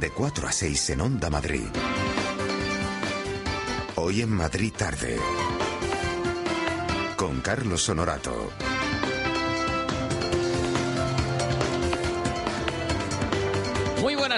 de 4 a 6 en Onda Madrid. Hoy en Madrid tarde. Con Carlos Honorato.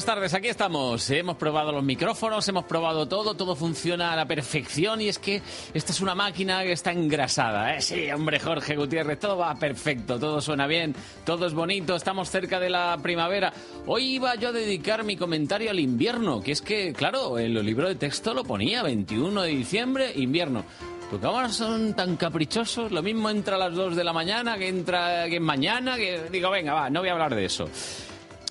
Buenas tardes, aquí estamos. Hemos probado los micrófonos, hemos probado todo, todo funciona a la perfección y es que esta es una máquina que está engrasada. ¿eh? Sí, hombre, Jorge Gutiérrez, todo va perfecto, todo suena bien, todo es bonito, estamos cerca de la primavera. Hoy iba yo a dedicar mi comentario al invierno, que es que, claro, en los libros de texto lo ponía 21 de diciembre, invierno. Porque ahora son tan caprichosos, lo mismo entra a las 2 de la mañana que entra que mañana, que digo, venga, va, no voy a hablar de eso.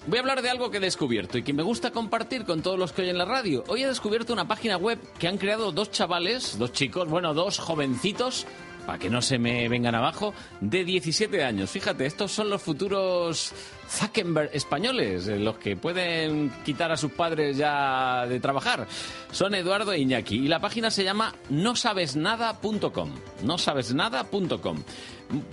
Voy a hablar de algo que he descubierto y que me gusta compartir con todos los que oyen la radio. Hoy he descubierto una página web que han creado dos chavales, dos chicos, bueno, dos jovencitos, para que no se me vengan abajo, de 17 años. Fíjate, estos son los futuros Zuckerberg españoles, eh, los que pueden quitar a sus padres ya de trabajar. Son Eduardo e Iñaki y la página se llama nosabesnada.com. Nosabesnada.com.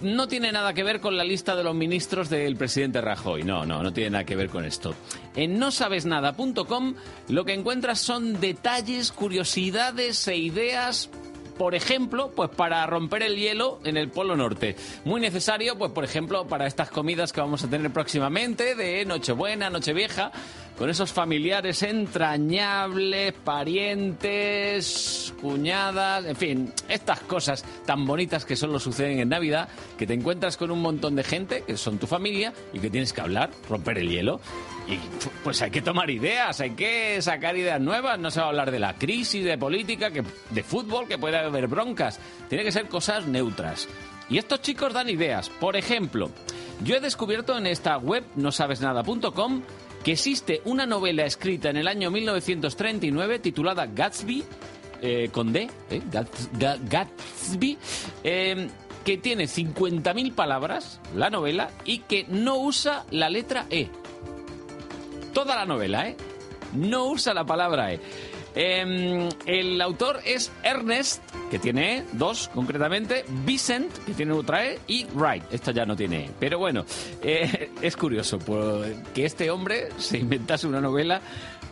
No tiene nada que ver con la lista de los ministros del presidente Rajoy. No, no, no tiene nada que ver con esto. En nosabesnada.com lo que encuentras son detalles, curiosidades e ideas por ejemplo, pues para romper el hielo en el Polo Norte. Muy necesario, pues por ejemplo, para estas comidas que vamos a tener próximamente de Nochebuena, Nochevieja, con esos familiares entrañables, parientes, cuñadas, en fin, estas cosas tan bonitas que solo suceden en Navidad, que te encuentras con un montón de gente que son tu familia y que tienes que hablar, romper el hielo. Y pues hay que tomar ideas, hay que sacar ideas nuevas, no se va a hablar de la crisis, de política, que, de fútbol, que puede haber broncas, tiene que ser cosas neutras. Y estos chicos dan ideas. Por ejemplo, yo he descubierto en esta web, nosabesnada.com, que existe una novela escrita en el año 1939 titulada Gatsby, eh, con D, eh, Gats- Ga- Gatsby, eh, que tiene 50.000 palabras, la novela, y que no usa la letra E. Toda la novela, ¿eh? No usa la palabra E. Em, el autor es Ernest, que tiene dos concretamente, Vicent, que tiene otra E, y Wright, esta ya no tiene E. Pero bueno, eh, es curioso pues, que este hombre se inventase una novela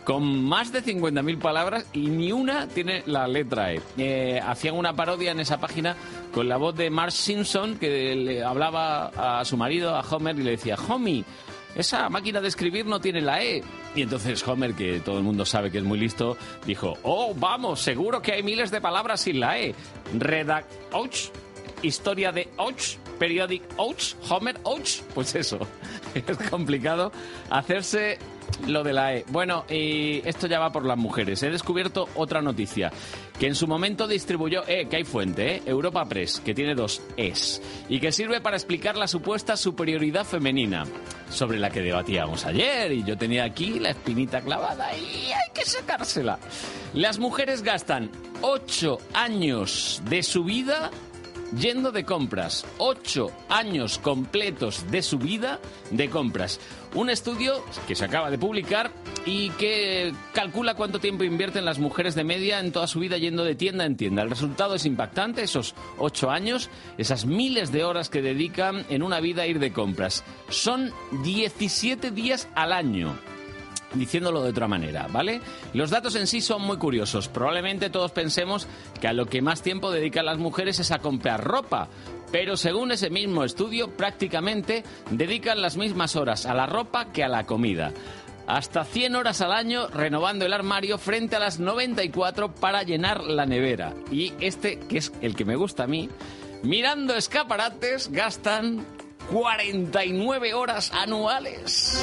con más de 50.000 palabras y ni una tiene la letra E. Eh, hacían una parodia en esa página con la voz de Mark Simpson, que le hablaba a su marido, a Homer, y le decía, Homie, esa máquina de escribir no tiene la E. Y entonces Homer, que todo el mundo sabe que es muy listo, dijo, oh, vamos, seguro que hay miles de palabras sin la E. Redact Ouch, historia de Ouch, periodic Ouch, Homer Ouch. Pues eso, es complicado hacerse lo de la E. Bueno, y esto ya va por las mujeres. He descubierto otra noticia, que en su momento distribuyó, eh, que hay fuente, eh, Europa Press, que tiene dos Es, y que sirve para explicar la supuesta superioridad femenina, sobre la que debatíamos ayer, y yo tenía aquí la espinita clavada y hay que sacársela. Las mujeres gastan ocho años de su vida yendo de compras. Ocho años completos de su vida de compras. Un estudio que se acaba de publicar y que calcula cuánto tiempo invierten las mujeres de media en toda su vida yendo de tienda en tienda. El resultado es impactante, esos ocho años, esas miles de horas que dedican en una vida a ir de compras. Son 17 días al año diciéndolo de otra manera, ¿vale? Los datos en sí son muy curiosos. Probablemente todos pensemos que a lo que más tiempo dedican las mujeres es a comprar ropa. Pero según ese mismo estudio, prácticamente dedican las mismas horas a la ropa que a la comida. Hasta 100 horas al año renovando el armario frente a las 94 para llenar la nevera. Y este, que es el que me gusta a mí, mirando escaparates gastan 49 horas anuales.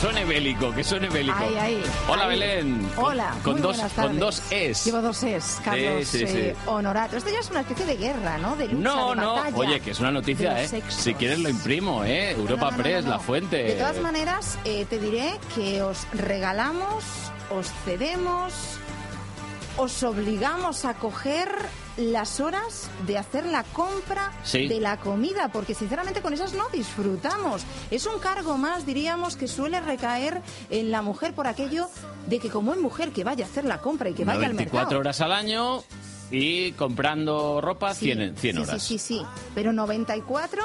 Suene bélico, que suene bélico. Ay, ay, Hola ay. Belén. Hola, Con, muy dos, buenas con tardes. dos es. Llevo dos es, Carlos Sí, sí, sí. eh, Honorato. Esto ya es una especie de guerra, ¿no? De lucha, No, de no. batalla Oye, que es una noticia, ¿eh? sexos. Si quieres lo imprimo, ¿eh? Europa No, no, no, Press, la fuente. De todas maneras, eh, te diré que os regalamos, os cedemos, os obligamos a coger las horas de hacer la compra Sí. de la comida, porque sinceramente con esas no disfrutamos. Es un cargo más, diríamos, que suele recaer en la mujer por aquello de que como es mujer que vaya a hacer la compra y que vaya al 24 mercado. horas al año y comprando ropa Sí, 100, 100 sí, horas. Sí, sí, sí, pero 94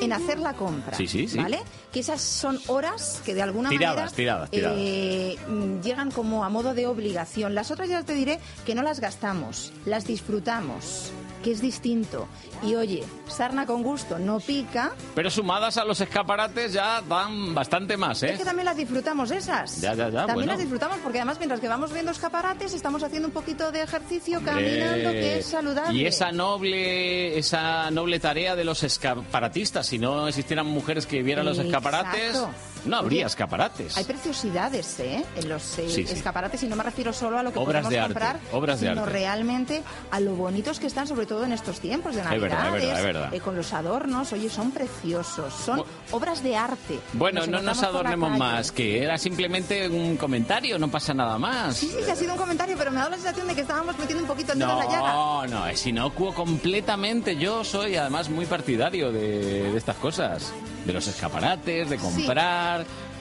en hacer la compra. Sí, sí, sí. ¿Vale? Que esas son horas que de alguna Tiradas, manera tiradas, tiradas. eh, mm, llegan como a modo de obligación. Las otras ya te diré que no las gastamos, las disfrutamos, que es distinto. Y oye, sarna con gusto no pica, Pero sumadas a los escaparates ya dan bastante más, ¿eh? es que también las disfrutamos esas. Ya, ya, ya, También bueno. las disfrutamos porque además mientras que vamos viendo escaparates estamos haciendo un poquito de ejercicio caminando, Eh, que es saludable. Y esa noble, esa noble tarea de los escaparatistas. Si no existieran mujeres que vieran los escaparates. No habría escaparates. Hay preciosidades ¿eh? en los eh, Sí, sí. escaparates y no me refiero solo a lo que Obras podemos de arte, comprar, obras de sino arte. realmente a lo bonitos que están, sobre todo en estos tiempos de Es verdad, es verdad, es verdad. eh, con los adornos. Oye, son preciosos, son Bu- obras de arte. Bueno, no nos adornemos más, que era simplemente un comentario, no pasa nada más. Sí, sí, que ha sido un comentario, pero me dado la sensación de que estábamos metiendo un poquito el dedo en la llaga. No, no, es inocuo completamente. Yo soy además muy partidario de, de estas cosas. De los escaparates, de comprar.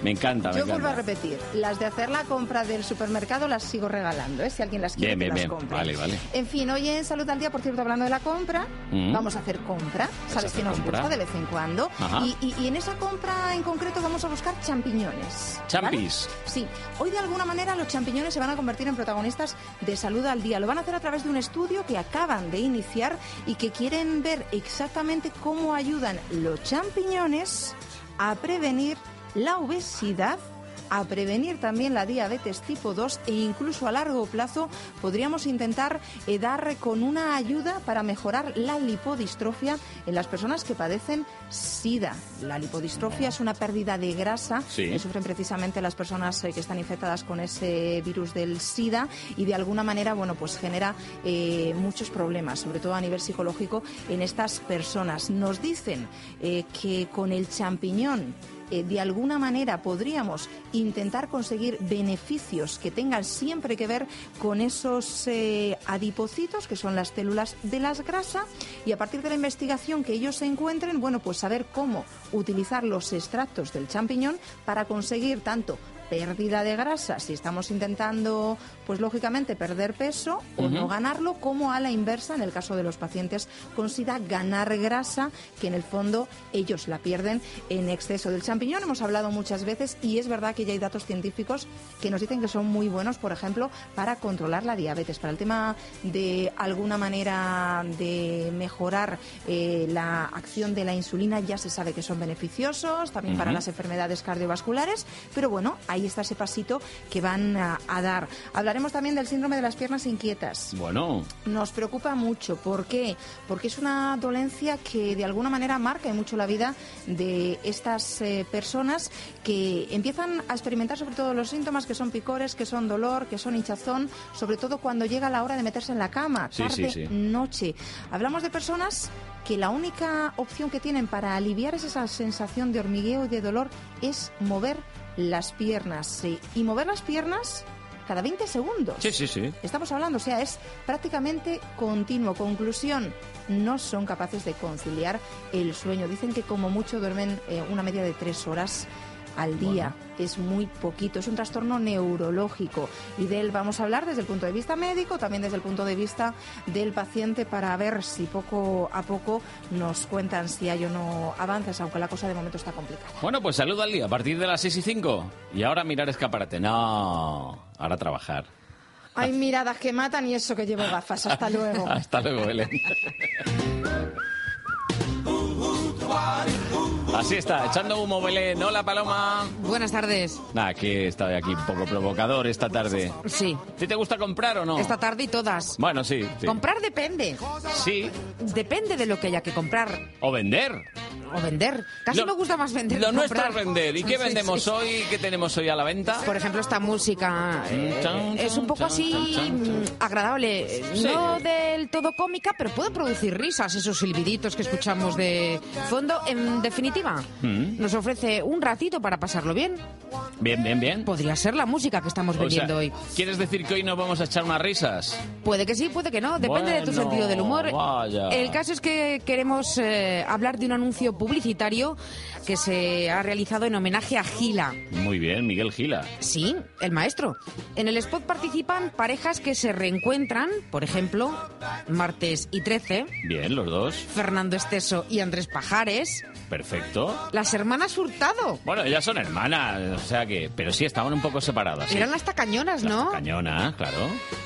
Me encanta, me Yo vuelvo a encanta. repetir, las de hacer la compra del supermercado las sigo regalando, ¿eh? si alguien las quiere Bien, que bien, las compre. Vale, vale. En fin, hoy en Salud al Día, por cierto, hablando de la compra, Mm. vamos a hacer compra, sabes que nos compra. gusta de vez en cuando, y, y- y en esa compra en concreto vamos a buscar champiñones. ¿vale? Champis. Sí, hoy de alguna manera los champiñones se van a convertir en protagonistas de Salud al Día. Lo van a hacer a través de un estudio que acaban de iniciar y que quieren ver exactamente cómo ayudan los champiñones a prevenir la obesidad a prevenir también la diabetes tipo 2 e incluso a largo plazo podríamos intentar eh, dar con una ayuda para mejorar la lipodistrofia en las personas que padecen SIDA. La lipodistrofia es una pérdida de grasa Sí. que sufren precisamente las personas eh, que están infectadas con ese virus del SIDA y de alguna manera, bueno, pues genera eh, muchos problemas, sobre todo a nivel psicológico, en estas personas. Nos dicen que con el champiñón eh, de alguna manera podríamos intentar conseguir beneficios que tengan siempre que ver con esos eh, adipocitos, que son las células de las grasas, y a partir de la investigación que ellos se encuentren, bueno, pues saber cómo utilizar los extractos del champiñón para conseguir tanto pérdida de grasa, si estamos intentando, pues lógicamente perder peso o no ganarlo, como a la inversa, en el caso de los pacientes con SIDA, ganar grasa, que en el fondo ellos la pierden en exceso. Del champiñón hemos hablado muchas veces y es verdad que ya hay datos científicos que nos dicen que son muy buenos, por ejemplo, para controlar la diabetes, para el tema de alguna manera de mejorar eh, la acción de la insulina, ya se sabe que son beneficiosos, también para las enfermedades cardiovasculares, pero bueno, ahí está ese pasito que van a, a dar. Hablaremos también del síndrome de las piernas inquietas. Bueno, Nos preocupa mucho. ¿Por qué? Porque es una dolencia que de alguna manera marca mucho la vida de estas eh, personas que empiezan a experimentar sobre todo los síntomas que son picores, que son dolor, que son hinchazón, sobre todo cuando llega la hora de meterse en la cama, Sí, tarde, sí, sí. noche. Hablamos de personas que la única opción que tienen para aliviar esa sensación de hormigueo y de dolor es mover las piernas. sí. Y mover las piernas cada 20 segundos. sí, sí, sí. Estamos hablando, o sea, es prácticamente continuo. Conclusión, no son capaces de conciliar el sueño. Dicen que como mucho duermen eh, una media de tres horas al día. Es muy poquito, es un trastorno neurológico y de él vamos a hablar desde el punto de vista médico, también desde el punto de vista del paciente para ver si poco a poco nos cuentan si hay o no avances, aunque la cosa de momento está complicada. Bueno, pues saludo al día a partir de las 6 y 5. Y ahora mirar escaparate. No, ahora trabajar. Hay miradas que matan y eso que llevo gafas. Hasta luego. Hasta luego, Belén. Así está, echando humo, Belén. Hola, Paloma. Buenas tardes. Nada, que estoy aquí un poco provocador esta tarde. Sí, ¿Sí te gusta comprar o no? esta tarde y todas. Bueno, sí, sí. Comprar depende. Sí, Depende de lo que haya que comprar. o vender. o vender. Casi Lo- me gusta más vender. Lo nuestro es vender. ¿Y qué vendemos sí. hoy? ¿Qué tenemos hoy a la venta? Por ejemplo, esta música eh, Chan, es un poco chan, así chan, mm, agradable. No del todo cómica, pero puede producir risas, esos silbiditos que escuchamos de fondo. En definitiva, Mm. nos ofrece un ratito para pasarlo bien. Bien, bien, bien. Podría ser la música que estamos O sea, hoy. ¿Quieres decir que hoy nos vamos a echar unas risas? Puede que sí, puede que no. Depende de tu sentido del humor. vaya. El caso es que queremos eh, hablar de un anuncio publicitario que se ha realizado en homenaje a Gila. Muy bien, Miguel Gila. Sí, el maestro. En el spot participan parejas que se reencuentran, por ejemplo, Martes y Trece, Bien, los dos. Fernando Esteso y Andrés Pajares, Perfecto. Las hermanas Hurtado. Bueno, ellas son hermanas, o sea que... Pero sí, estaban un poco separadas. sí. Eran las tacañonas, Las ¿no? Cañona, claro.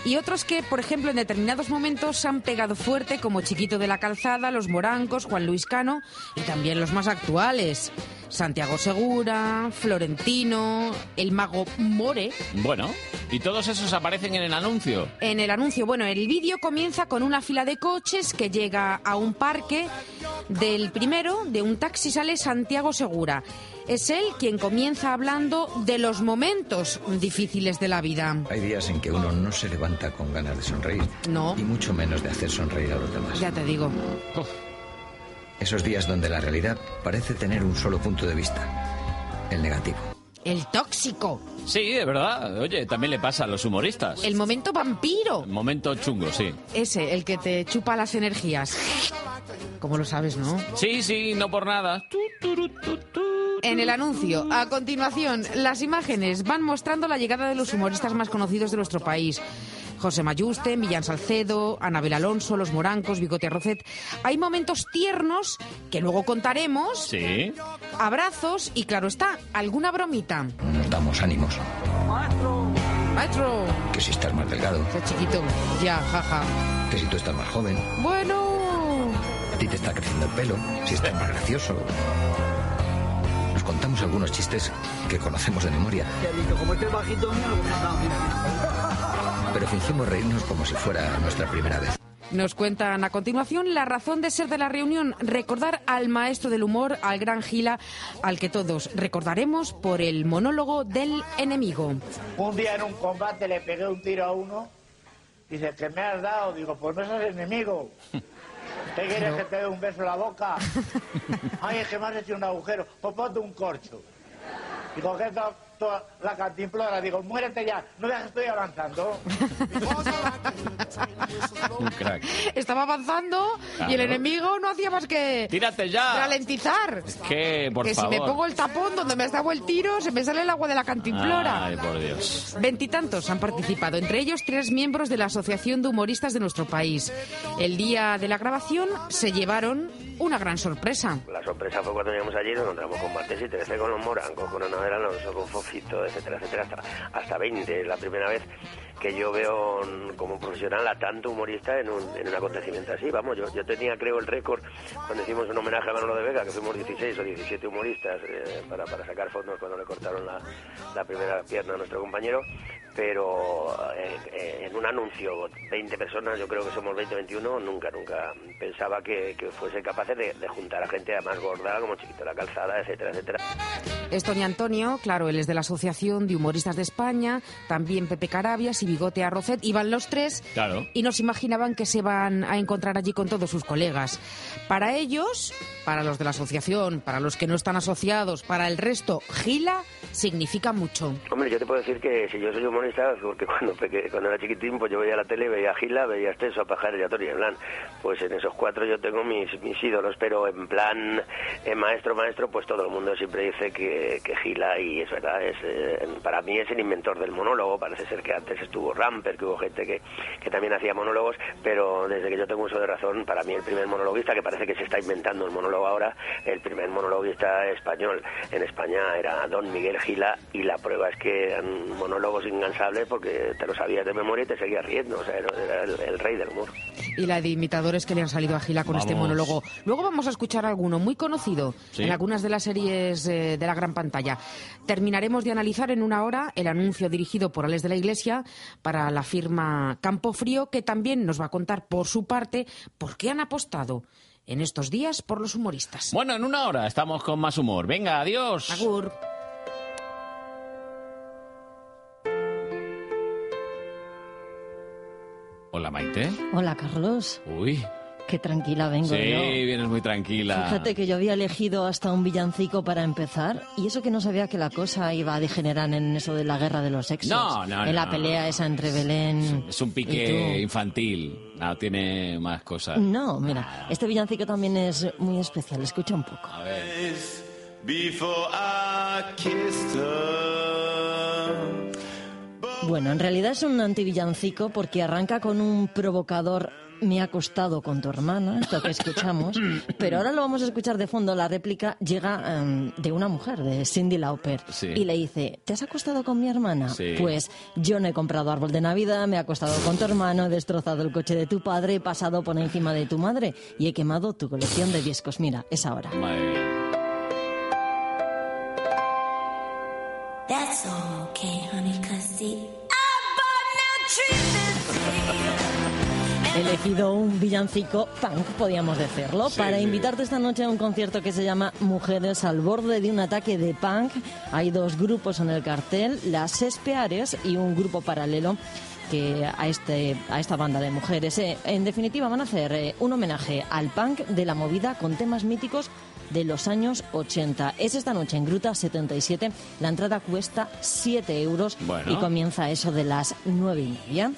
Y otros que, por ejemplo, en determinados momentos han pegado fuerte, como Chiquito de la Calzada, Los Morancos, Juan Luis Cano y también los más actuales. Santiago Segura, Florentino, el mago More. Bueno, y todos esos aparecen en el anuncio. En el anuncio, bueno, el vídeo comienza con una fila de coches que llega a un parque. Del primero, de un taxi, sale Santiago Segura. Es él quien comienza hablando de los momentos difíciles de la vida. Hay días en que uno no se levanta con ganas de sonreír. No. Y mucho menos de hacer sonreír a los demás. Ya te digo. Esos días donde la realidad parece tener un solo punto de vista. El negativo. El tóxico. Sí, de verdad. Oye, también le pasa a los humoristas. El momento vampiro. Momento chungo, sí. Ese, el que te chupa las energías. Como lo sabes, ¿no? Sí, sí, no por nada. En el anuncio, a continuación, las imágenes van mostrando la llegada de los humoristas más conocidos de nuestro país. José Mayuste, Millán Salcedo, Anabel Alonso, Los Morancos, Bigote Arrocet. Hay momentos tiernos que luego contaremos, Sí. abrazos y, claro está, alguna bromita. Nos damos ánimos. Maestro, Que si estás más delgado, chiquito, ya, jaja. que si tú estás más joven, Bueno, a ti te está creciendo el pelo, si estás más gracioso. Nos contamos algunos chistes que conocemos de memoria. Pero fingimos reírnos como si fuera nuestra primera vez. Nos cuentan a continuación la razón de ser de la reunión, recordar al maestro del humor, al gran Gila, al que todos recordaremos por el monólogo del enemigo. Un día en un combate le pegué un tiro a uno. Dice, ¿qué me has dado? Digo, pues no el enemigo. ¿Qué quieres que te dé un beso en la boca? Ay, es que me has hecho un agujero. Pues ponte un corcho. Digo, ¿qué la cantimplora? Digo, muérete ya. No veas que estoy avanzando. Un crack. Estaba avanzando y el enemigo no hacía más que Tírate ya. ralentizar. Es que, por que favor. si me pongo el tapón donde me has dado el tiro, se me sale el agua de la cantimplora. Ay, por Dios. Veintitantos han participado, entre ellos tres miembros de la Asociación de Humoristas de nuestro país. El día de la grabación se llevaron una gran sorpresa. La sorpresa fue cuando llegamos allí, nos encontramos con Martes y Teresa, con los Morancos, con Anabel Alonso, con Fofito, etcétera, etcétera, hasta, hasta 20. Es la primera vez que yo veo como profesional a tanto humorista en un, en un acontecimiento así. Vamos, yo, yo tenía, creo, el récord cuando hicimos un homenaje a Manolo de Vega, que fuimos 16 o 17 humoristas eh, para, para sacar fondos cuando le cortaron la, la primera pierna a nuestro compañero. Pero eh, eh, en un anuncio, 20 personas, yo creo que somos 20 21, nunca, nunca pensaba que, que fuese capaces de, de juntar a gente más gorda como Chiquito la Calzada, etcétera, etcétera. Es Antonio, claro, él es de la Asociación de Humoristas de España, también Pepe Carabias Bigote Arrocet, iban los tres Claro. y nos imaginaban que se van a encontrar allí con todos sus colegas. Para ellos, para los de la asociación, para los que no están asociados, para el resto, Gila significa mucho. Hombre, yo te puedo decir que si yo soy humorista, porque cuando, peque- cuando era chiquitín, pues yo veía la tele, veía a Gila, veía a Esteso, a Pajares y a Tony Blanc. Pues en esos cuatro yo tengo mis, mis ídolos, pero en plan eh, maestro, maestro, pues todo el mundo siempre dice que, que Gila, y es verdad, es, eh, para mí es el inventor del monólogo. Parece ser que antes estuvo Ramper, que hubo gente que, que también hacía monólogos, pero desde que yo tengo uso de razón, para mí el primer monologuista, que parece que se está inventando el monólogo ahora, el primer monologuista español en España era Don Miguel Gila, y la prueba es que eran monólogos incansables porque te lo sabías de memoria y te seguías riendo, o sea, era el, el rey del humor. Y la de imitadores que le han salido a Gila con este monólogo. Luego vamos a escuchar alguno muy conocido Sí. en algunas de las series eh, de la gran pantalla. Terminaremos de analizar en una hora el anuncio dirigido por Alex de la Iglesia para la firma Campo Frío, que también nos va a contar por su parte por qué han apostado en estos días por los humoristas. Bueno, en una hora estamos con más humor. Venga, adiós. Agur. Hola, Maite. Hola, Carlos. Uy. Qué tranquila vengo Sí, yo. vienes muy tranquila. Fíjate que yo había elegido hasta un villancico para empezar y eso que no sabía que la cosa iba a degenerar en eso de la guerra de los sexos. No, no, En la no. pelea esa entre Belén Es un y pique tú. infantil. No, tiene más cosas. No, mira, este villancico también es muy especial. Escucha un poco. A ver. Before I kissed her. Bueno, en realidad es un antivillancico porque arranca con un provocador me ha acostado con tu hermana, esto que escuchamos, pero ahora lo vamos a escuchar de fondo. La réplica llega em, de una mujer, de Cindy Lauper, Sí. y le dice, ¿te has acostado con mi hermana? Sí. Pues yo no he comprado árbol de Navidad, me he acostado con tu hermano, he destrozado el coche de tu padre, he pasado por encima de tu madre y he quemado tu colección de discos. Mira, es ahora. That's okay, honey, 'cause see, elegido un villancico punk, podríamos decirlo, Sí, para invitarte esta noche a un concierto que se llama Mujeres al borde de un ataque de punk. Hay dos grupos en el cartel, las Espeares y un grupo paralelo que a, este, a esta banda de mujeres. Eh, en definitiva, van a hacer eh, un homenaje al punk de la movida con temas míticos de los años 80. Es esta noche en Gruta 77. La entrada cuesta 7 euros Bueno. y comienza eso de las 9 y media.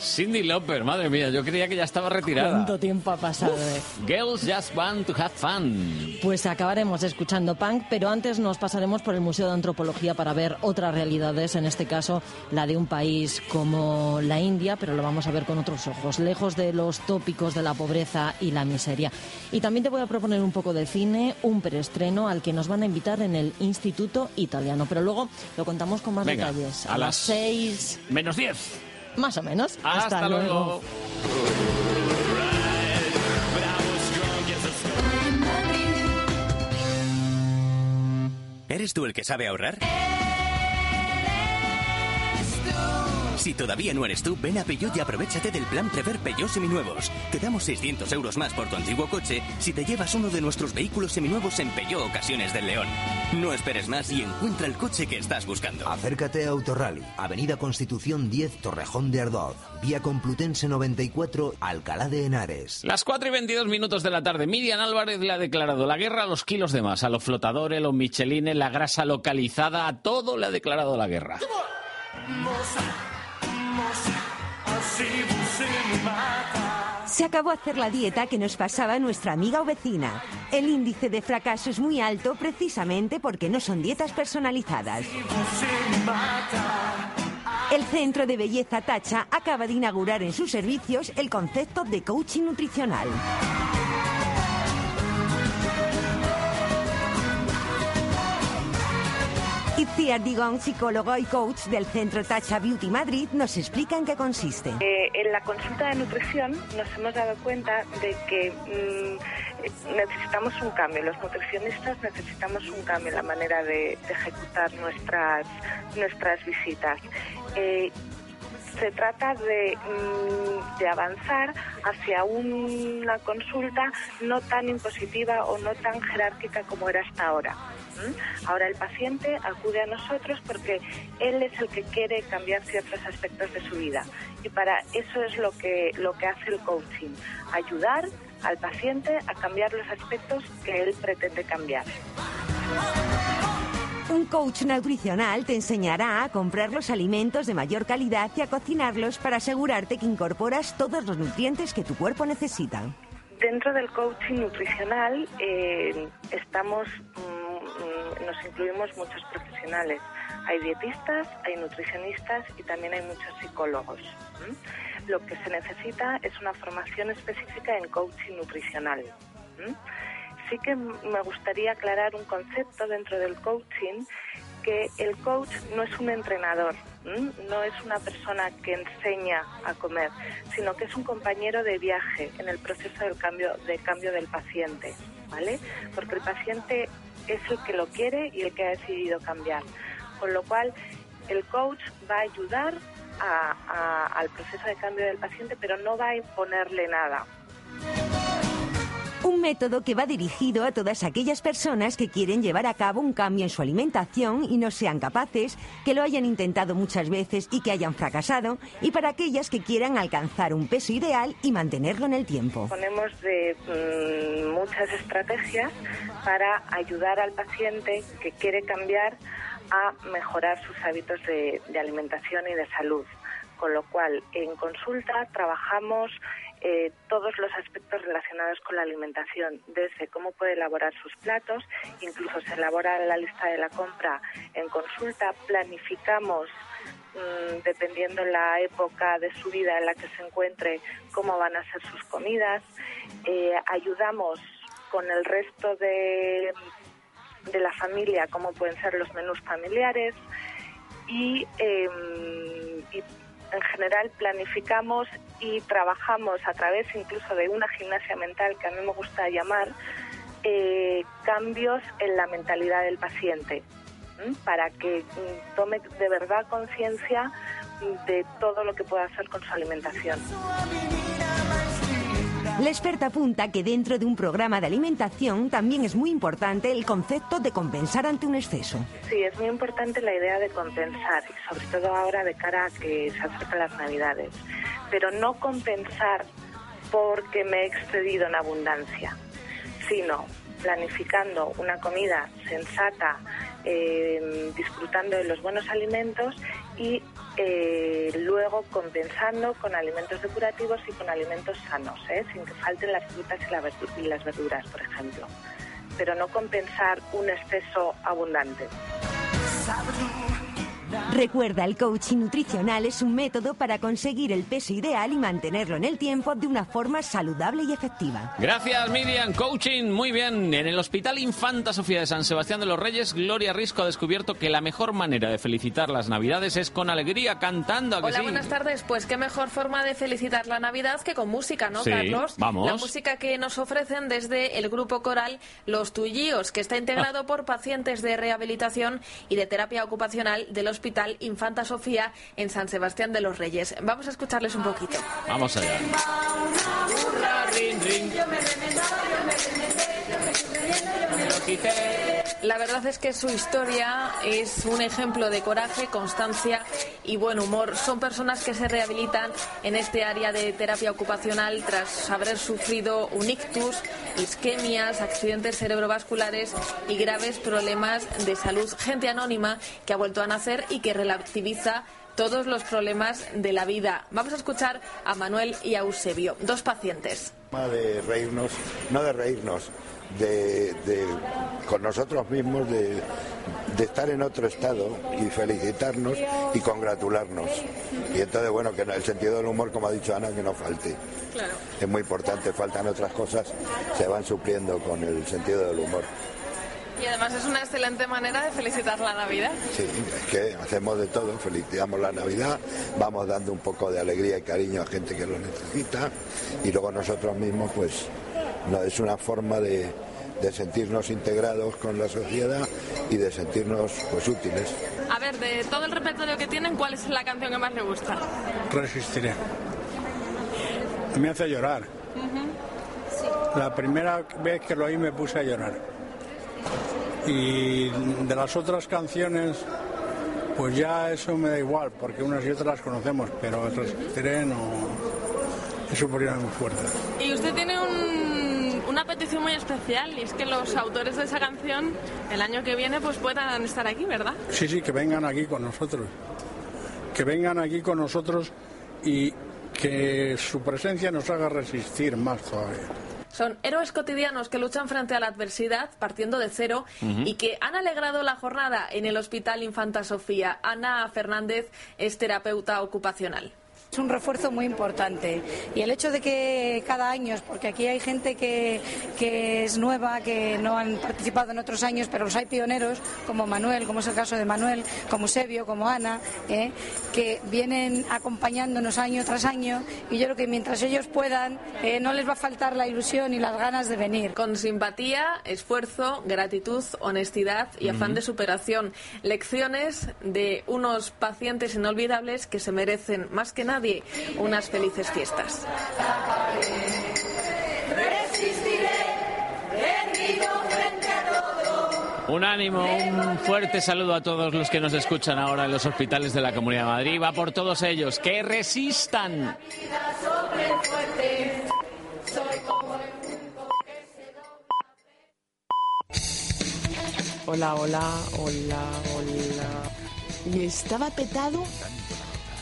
Cindy Lauper, madre mía, yo creía que ya estaba retirada. ¿Cuánto tiempo ha pasado? eh? Girls just want to have fun. Pues acabaremos escuchando punk, pero antes nos pasaremos por el Museo de Antropología para ver otras realidades, en este caso la de un país como la India, pero lo vamos a ver con otros ojos, lejos de los tópicos de la pobreza y la miseria. Y también te voy a proponer un poco de cine, un preestreno al que nos van a invitar en el Instituto Italiano, pero luego lo contamos con más Venga, detalles. a A, las- las seis, Menos 10. Más o menos. Hasta, luego. ¿Eres tú el que sabe ahorrar? Si todavía no eres tú, ven a Peugeot y aprovechate del plan Prever Peugeot Seminuevos. Te damos 600 euros más por tu antiguo coche si te llevas uno de nuestros vehículos seminuevos en Peugeot Ocasiones del León. No esperes más y encuentra el coche que estás buscando. Acércate a Autorally, Avenida Constitución 10, Torrejón de Ardoz, Vía Complutense 94, Alcalá de Henares. Las 4 y 22 minutos de la tarde, Miriam Álvarez le ha declarado la guerra a los kilos de más, a los flotadores, los michelines, la grasa localizada, a todo le ha declarado la guerra. Se acabó hacer la dieta que nos pasaba nuestra amiga o vecina. El índice de fracaso es muy alto precisamente porque no son dietas personalizadas. El Centro de Belleza Tacha acaba de inaugurar en sus servicios el concepto de coaching nutricional. Itziar Digón, psicólogo y coach del Centro Tacha Beauty Madrid, nos explica en qué consiste. Eh, en la consulta de nutrición nos hemos dado cuenta de que mm, necesitamos un cambio. Los nutricionistas necesitamos un cambio en la manera de, de ejecutar nuestras, nuestras visitas. Eh, se trata de, mm, de avanzar hacia una consulta no tan impositiva o no tan jerárquica como era hasta ahora. Ahora el paciente acude a nosotros porque él es el que quiere cambiar ciertos aspectos de su vida y para eso es lo que lo que hace el coaching, ayudar al paciente a cambiar los aspectos que él pretende cambiar. Un coach nutricional te enseñará a comprar los alimentos de mayor calidad y a cocinarlos para asegurarte que incorporas todos los nutrientes que tu cuerpo necesita. Dentro del coaching nutricional eh, estamos, mm, nos incluimos muchos profesionales. Hay dietistas, hay nutricionistas y también hay muchos psicólogos. Lo que se necesita es una formación específica en coaching nutricional. Sí que me gustaría aclarar un concepto dentro del coaching que el coach no es un entrenador, no es una persona que enseña a comer, sino que es un compañero de viaje en el proceso de cambio del paciente, ¿vale? Porque el paciente es el que lo quiere y el que ha decidido cambiar. Con lo cual, el coach va a ayudar al proceso de cambio del paciente, pero no va a imponerle nada. Un método que va dirigido a todas aquellas personas que quieren llevar a cabo un cambio en su alimentación y no sean capaces, que lo hayan intentado muchas veces y que hayan fracasado, y para aquellas que quieran alcanzar un peso ideal y mantenerlo en el tiempo. Ponemos mm, muchas estrategias para ayudar al paciente que quiere cambiar a mejorar sus hábitos de alimentación y de salud. Con lo cual, en consulta trabajamos eh, todos los aspectos relacionados con la alimentación, desde cómo puede elaborar sus platos, incluso se elabora la lista de la compra en consulta, planificamos mm, dependiendo la época de su vida en la que se encuentre, cómo van a ser sus comidas. Eh, ayudamos con el resto de, de la familia, cómo pueden ser los menús familiares. Y, y en general planificamos y trabajamos a través incluso de una gimnasia mental que a mí me gusta llamar eh, cambios en la mentalidad del paciente para que mm, tome de verdad conciencia de todo lo que pueda hacer con su alimentación. La experta apunta que dentro de un programa de alimentación también es muy importante el concepto de compensar ante un exceso. Sí, es muy importante la idea de compensar, sobre todo ahora de cara a que se acercan las Navidades. Pero no compensar porque me he excedido en abundancia, sino planificando una comida sensata, eh, disfrutando de los buenos alimentos y eh, luego compensando con alimentos depurativos y con alimentos sanos, ¿eh? sin que falten las frutas y, las verduras, por ejemplo. Pero no compensar un exceso abundante. Recuerda, el coaching nutricional es un método para conseguir el peso ideal y mantenerlo en el tiempo de una forma saludable y efectiva. Gracias, Miriam. Coaching, muy bien. En el Hospital Infanta Sofía de San Sebastián de los Reyes, Gloria Risco ha descubierto que la mejor manera de felicitar las Navidades es con alegría, cantando. ¿a que Hola, sí? buenas tardes. Pues qué mejor forma de felicitar la Navidad que con música, ¿no, Sí, Carlos? vamos. La música que nos ofrecen desde el grupo coral Los Tullíos, que está integrado por pacientes de rehabilitación y de terapia ocupacional del Hospital Infanta Sofía en San Sebastián de los Reyes. Vamos a escucharles un poquito. Vamos allá. La verdad es que su historia es un ejemplo de coraje, constancia y buen humor. Son personas que se rehabilitan en este área de terapia ocupacional tras haber sufrido un ictus, isquemias, accidentes cerebrovasculares y graves problemas de salud. Gente anónima que ha vuelto a nacer y que relativiza todos los problemas de la vida. Vamos a escuchar a Manuel y a Eusebio, dos pacientes. de reírnos, no de reírnos, de, de- con nosotros mismos, de, de estar en otro estado y felicitarnos y congratularnos. Y entonces, bueno, que el sentido del humor, como ha dicho Ana, que no falte. Claro. Es muy importante, faltan otras cosas, se van supliendo con el sentido del humor. Y además es una excelente manera de felicitar la Navidad. Sí, es que hacemos de todo, felicitamos la Navidad, vamos dando un poco de alegría y cariño a gente que lo necesita y luego nosotros mismos pues no, es una forma de, de sentirnos integrados con la sociedad y de sentirnos pues útiles. A ver, de todo el repertorio que tienen, ¿cuál es la canción que más le gusta? Resistiré. Me hace llorar. La primera vez que lo oí me puse a llorar. Y de las otras canciones, pues ya eso me da igual, porque unas y otras las conocemos, pero Resistiré no. Eso por muy fuerte. Y usted tiene un- una petición muy especial y es que los autores de esa canción el año que viene pues puedan estar aquí, ¿verdad? Sí, sí, que vengan aquí con nosotros. Que vengan aquí con nosotros y que su presencia nos haga resistir más todavía. Son héroes cotidianos que luchan frente a la adversidad partiendo de cero y que han alegrado la jornada en el Hospital Infanta Sofía. Ana Fernández es terapeuta ocupacional. Es un refuerzo muy importante y el hecho de que cada año, porque aquí hay gente que, que es nueva, que no han participado en otros años, pero los hay pioneros, como Manuel, como es el caso de Manuel, como Sebio, como Ana, ¿eh? que vienen acompañándonos año tras año y yo creo que mientras ellos puedan, eh, no les va a faltar la ilusión y las ganas de venir. Con simpatía, esfuerzo, gratitud, honestidad y afán de superación. Lecciones de unos pacientes inolvidables que se merecen más que nadie unas felices fiestas. Un ánimo, un fuerte saludo a todos los que nos escuchan ahora en los hospitales de la Comunidad de Madrid. Va por todos ellos, que resistan. Hola, hola, hola, hola. Y estaba petado.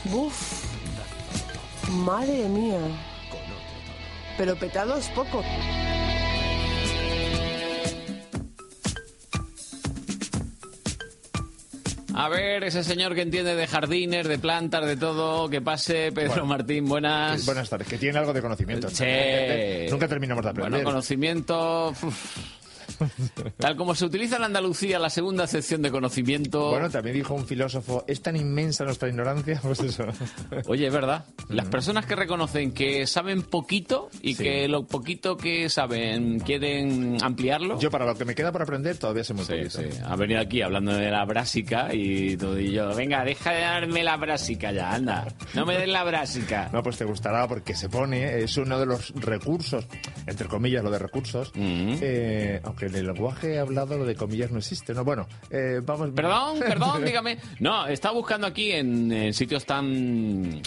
Buf. Madre mía. Pero petado es poco. A ver, ese señor que entiende de jardines, de plantas, de todo, que pase. Pedro Bueno. Martín, buenas. Buenas tardes, que tiene algo de conocimiento. Sí. Nunca terminamos de aprender. Bueno, conocimiento. uf. Tal como se utiliza en Andalucía la segunda sección de conocimiento. Bueno, también dijo un filósofo, ¿es tan inmensa nuestra ignorancia? Pues eso. Oye, es verdad. Las personas que reconocen que saben poquito y Sí. que lo poquito que saben quieren ampliarlo. Yo para lo que me queda por aprender todavía sé muy Sí, poquito. sí. Ha venido aquí hablando de la brásica y todo y yo, venga, deja de darme la brásica ya, anda. No me des la brásica. No, pues te gustará porque se pone, es uno de los recursos, entre comillas lo de recursos, Mm. eh, aunque en el lenguaje hablado lo de comillas no existe, ¿no? Bueno, eh, vamos... Perdón, perdón, dígame. No, estaba buscando aquí en, en sitios tan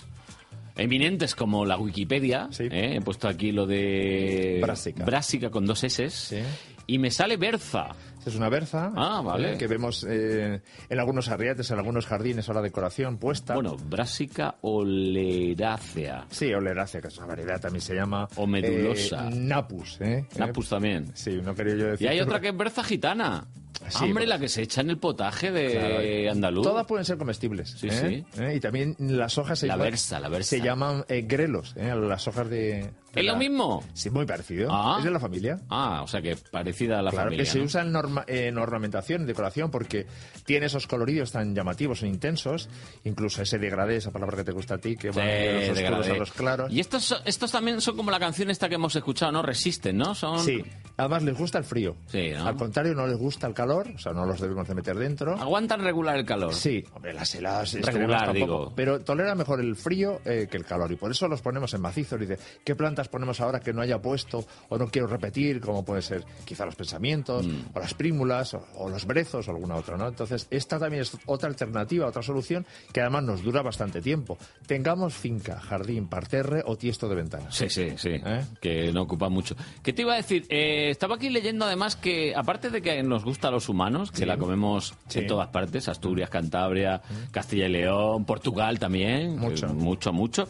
eminentes como la Wikipedia. ¿eh? He puesto aquí lo de Brásica. Brásica con dos S. Y me sale Berza. Es una berza Ah, vale. eh, que vemos eh, en algunos arriates, en algunos jardines o la decoración puesta. Bueno, Brásica oleracea. Sí, oleracea, que es una variedad, también se llama... O medulosa. eh, napus, ¿eh? Napus también. Sí, no quería yo Y decir... hay otra que es berza gitana. Sí, Hombre, pues- la que se echa en el potaje de Claro. andaluz. Todas pueden ser comestibles. Sí, ¿eh? ¿Eh? Y también las hojas se La llaman- versa, la versa. Se llaman eh, grelos, ¿eh? las hojas de. ¿Es lo mismo? Sí, muy parecido. Ah. Es de la familia. Ah, o sea que parecida a la claro familia. que se ¿no? usa en, norma- en ornamentación, en decoración, porque tiene esos coloridos tan llamativos e intensos. Incluso ese degradé, esa palabra que te gusta a ti, que va Sí, de los oscuros degradé. a los claros. Y estos, estos también son como la canción esta que hemos escuchado, ¿no? Resisten, ¿no? Son... Sí, además les gusta el frío. Sí, ¿no? Al contrario, no les gusta el calor, o sea, no los debemos de meter dentro. ¿Aguantan regular el calor? Sí, hombre, las heladas Regular, tampoco, digo. pero tolera mejor el frío eh, que el calor y por eso los ponemos en macizos. Dice, ¿qué plantas ponemos ahora que no haya puesto o no quiero repetir? Como puede ser quizá los pensamientos Mm. o las prímulas o, o los brezos o alguna otra, ¿no? Entonces, esta también es otra alternativa, otra solución que además nos dura bastante tiempo. Tengamos finca, jardín, parterre o tiesto de ventanas. Sí, sí, sí. ¿Eh? Que no ocupa mucho. ¿Qué te iba a decir? Eh, estaba aquí leyendo además que, aparte de que nos gusta a los humanos, que Sí. la comemos Sí. en todas partes, Asturias, Cantabria, Castilla y León, Portugal también, Mucho. mucho, mucho,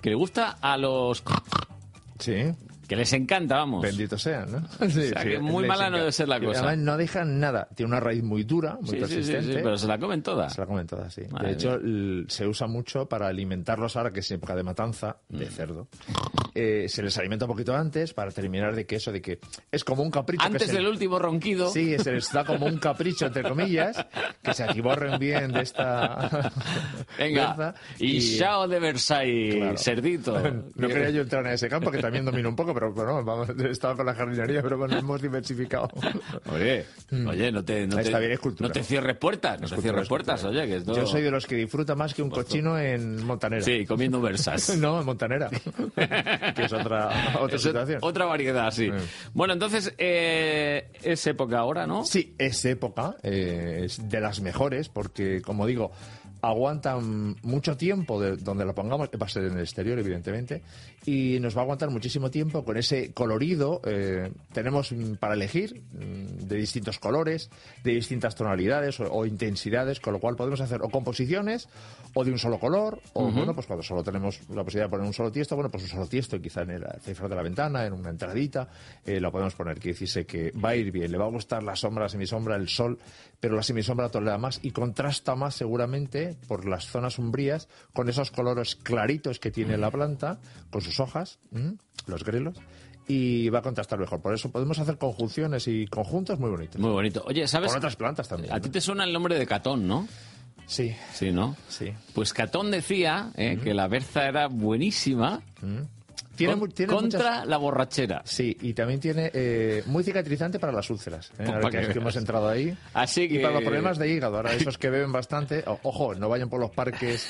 que le gusta a los... Sí. Que les encanta, vamos. Bendito sean, ¿no? O sea, que muy mala no debe ser la Y cosa. Además, no dejan nada. Tiene una raíz muy dura, muy Sí, sí, sí, persistente. sí, pero se la comen todas. Se la comen todas, sí. Madre de hecho, se usa mucho para alimentarlos ahora que es época de matanza de Mm. cerdo. Eh, se les alimenta un poquito antes para terminar de que eso, de que es como un capricho. Antes del último ronquido. Sí, se les da como un capricho, entre comillas, que se atiborren bien de esta... Venga, berza y chao de Versailles, Claro. cerdito. No quería yo entrar en ese campo, que también domino un poco, pero bueno, vamos, estaba con la jardinería, pero bueno, hemos diversificado. Oye, oye, no te, no te, bien, no te cierres puertas, no te cierres es puertas, oye, que esto... Yo soy de los que disfruta más que un cochino en Montanera. Sí, comiendo versas. no, en Montanera. que es otra, otra Es situación. Otra variedad, sí. Bueno, entonces, eh, es época ahora, ¿no? Sí, es época, eh, es de las mejores, porque, como digo, aguantan mucho tiempo de donde la pongamos, va a ser en el exterior, evidentemente, y nos va a aguantar muchísimo tiempo con ese colorido. eh, tenemos mm, para elegir mm, de distintos colores, de distintas tonalidades o, o intensidades, con lo cual podemos hacer o composiciones o de un solo color, o bueno, pues cuando solo tenemos la posibilidad de poner un solo tiesto, bueno, pues un solo tiesto, quizá en el cifra de la ventana, en una entradita, eh, lo podemos poner, que decirse que va a ir bien, le va a gustar la sombra, la semisombra, el sol, pero la semisombra tolera más y contrasta más seguramente por las zonas umbrías con esos colores claritos que tiene la planta, con sus hojas, ¿m? los grelos, y va a contrastar mejor. Por eso podemos hacer conjunciones y conjuntos muy bonitos. Muy bonito. Oye, ¿sabes? Con otras plantas también. A ti te suena el nombre de Catón, ¿no? Sí. Sí, ¿no? Sí. Pues Catón decía eh, que la berza era buenísima Tiene con- tiene contra muchas- la borrachera. Sí, y también tiene eh, muy cicatrizante para las úlceras. ¿eh? Ahora que, que hemos entrado ahí. Así Y que- para los problemas de hígado, ahora esos que beben bastante, ojo, no vayan por los parques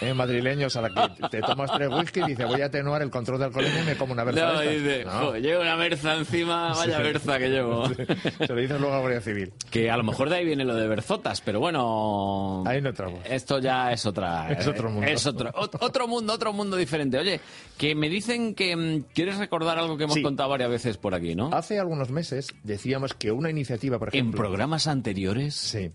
eh, madrileños a la que te tomas tres whisky y dices voy a atenuar el control de alcoholemia y me como una berza No, de estas". dice, No. "Jo, llevo una berza encima, vaya Sí. berza que llevo. Se lo dices luego a la Guardia Civil. Que a lo mejor de ahí viene lo de berzotas, pero bueno... Ahí no entramos. Esto ya es otra... Es otro mundo. Es otro, ot- otro mundo, otro mundo diferente. Oye, que me dicen que mm, quieres recordar algo que hemos Sí. contado varias veces por aquí, ¿no? Hace algunos meses decíamos que una iniciativa, por En ejemplo... programas anteriores... Sí.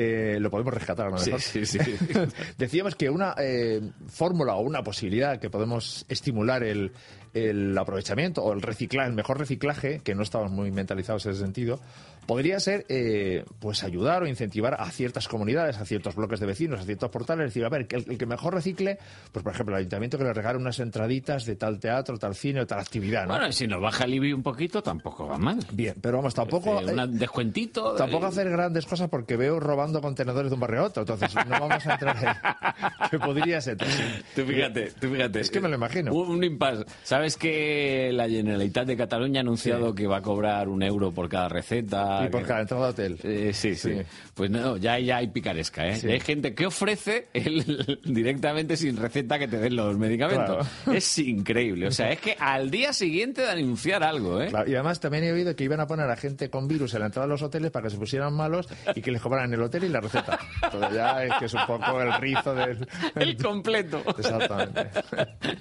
Eh, lo podemos rescatar a lo Sí, mejor. sí, sí. Decíamos que una eh, fórmula o una posibilidad que podemos estimular el, el aprovechamiento o el reciclaje, el mejor reciclaje, que no estamos muy mentalizados en ese sentido, podría ser eh, pues ayudar o incentivar a ciertas comunidades, a ciertos bloques de vecinos, a ciertos portales, decir, a ver, el, el que mejor recicle, pues por ejemplo, el ayuntamiento que le regale unas entraditas de tal teatro, tal cine o tal actividad, ¿no? Bueno, si nos baja el IBI un poquito, tampoco va mal. Bien, pero vamos, tampoco... Eh, un descuentito. Tampoco eh, hacer grandes cosas porque veo robando contenedores de un barrio a otro. Entonces, no vamos a entrar ahí. que podría ser. Tú fíjate, tú fíjate. Es que me lo imagino. Un, un impasse. ¿Sabes que la Generalitat de Cataluña ha anunciado que va a cobrar un euro por cada receta? Y por que- cada entrada a hotel. Eh, sí, sí, Pues no, ya, ya hay picaresca, ¿eh? Sí. Hay gente que ofrece el- directamente sin receta que te den los medicamentos. Es increíble. O sea, es que al día siguiente de anunciar algo, ¿eh? Claro, y además también he oído que iban a poner a gente con virus en la entrada de los hoteles para que se pusieran malos y que les cobraran el hotel y la receta. Entonces ya es que es un poco el rizo del... El completo. Exactamente.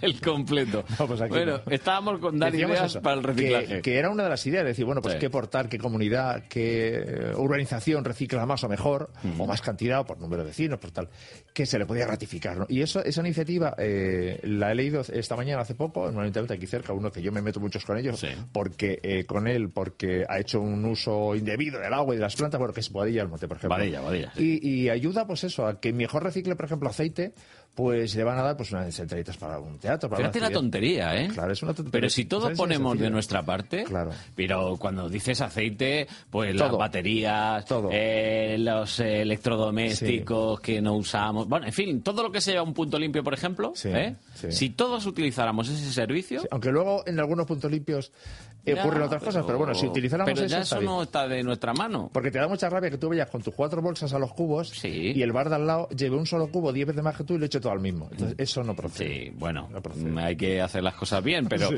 El completo. pues aquí bueno, estábamos con dar Decíamos ideas eso, para el reciclaje. Que, que era una de las ideas, decir, bueno, pues Sí. qué portal, qué comunidad, qué eh, urbanización recicla más o mejor, o más cantidad, o por número de vecinos, por tal, que se le podía ratificar, ¿no? Y eso, esa iniciativa eh, la he leído esta mañana hace poco, en un ayuntamiento aquí cerca, uno que yo me meto muchos con ellos, porque eh, con él, porque ha hecho un uso indebido del agua y de las plantas, bueno, que es Boadilla del Monte, por ejemplo. Boadilla, Y, y ayuda, pues eso, a que mejor recicle, por ejemplo, aceite, pues le van a dar pues unas entraditas para un teatro, para Fíjate la tontería, ¿eh? Claro, es una tontería. Pero si todos ponemos de nuestra parte, Claro. pero cuando dices aceite, pues las Todo. baterías, eh, los eh, electrodomésticos que no usamos, bueno, en fin, todo lo que sea un punto limpio, por ejemplo, ¿eh? sí. si todos utilizáramos ese servicio, Aunque luego en algunos puntos limpios eh, Ya, ocurren otras cosas, pero bueno, si utilizáramos pero ya eso no está de nuestra mano. Porque te da mucha rabia que tú vayas con tus cuatro bolsas a los cubos y el bar de al lado lleve un solo cubo diez veces más que tú y le eche todo al mismo. Entonces, eso no procede. Sí, bueno, hay que hacer las cosas bien, pero Sí.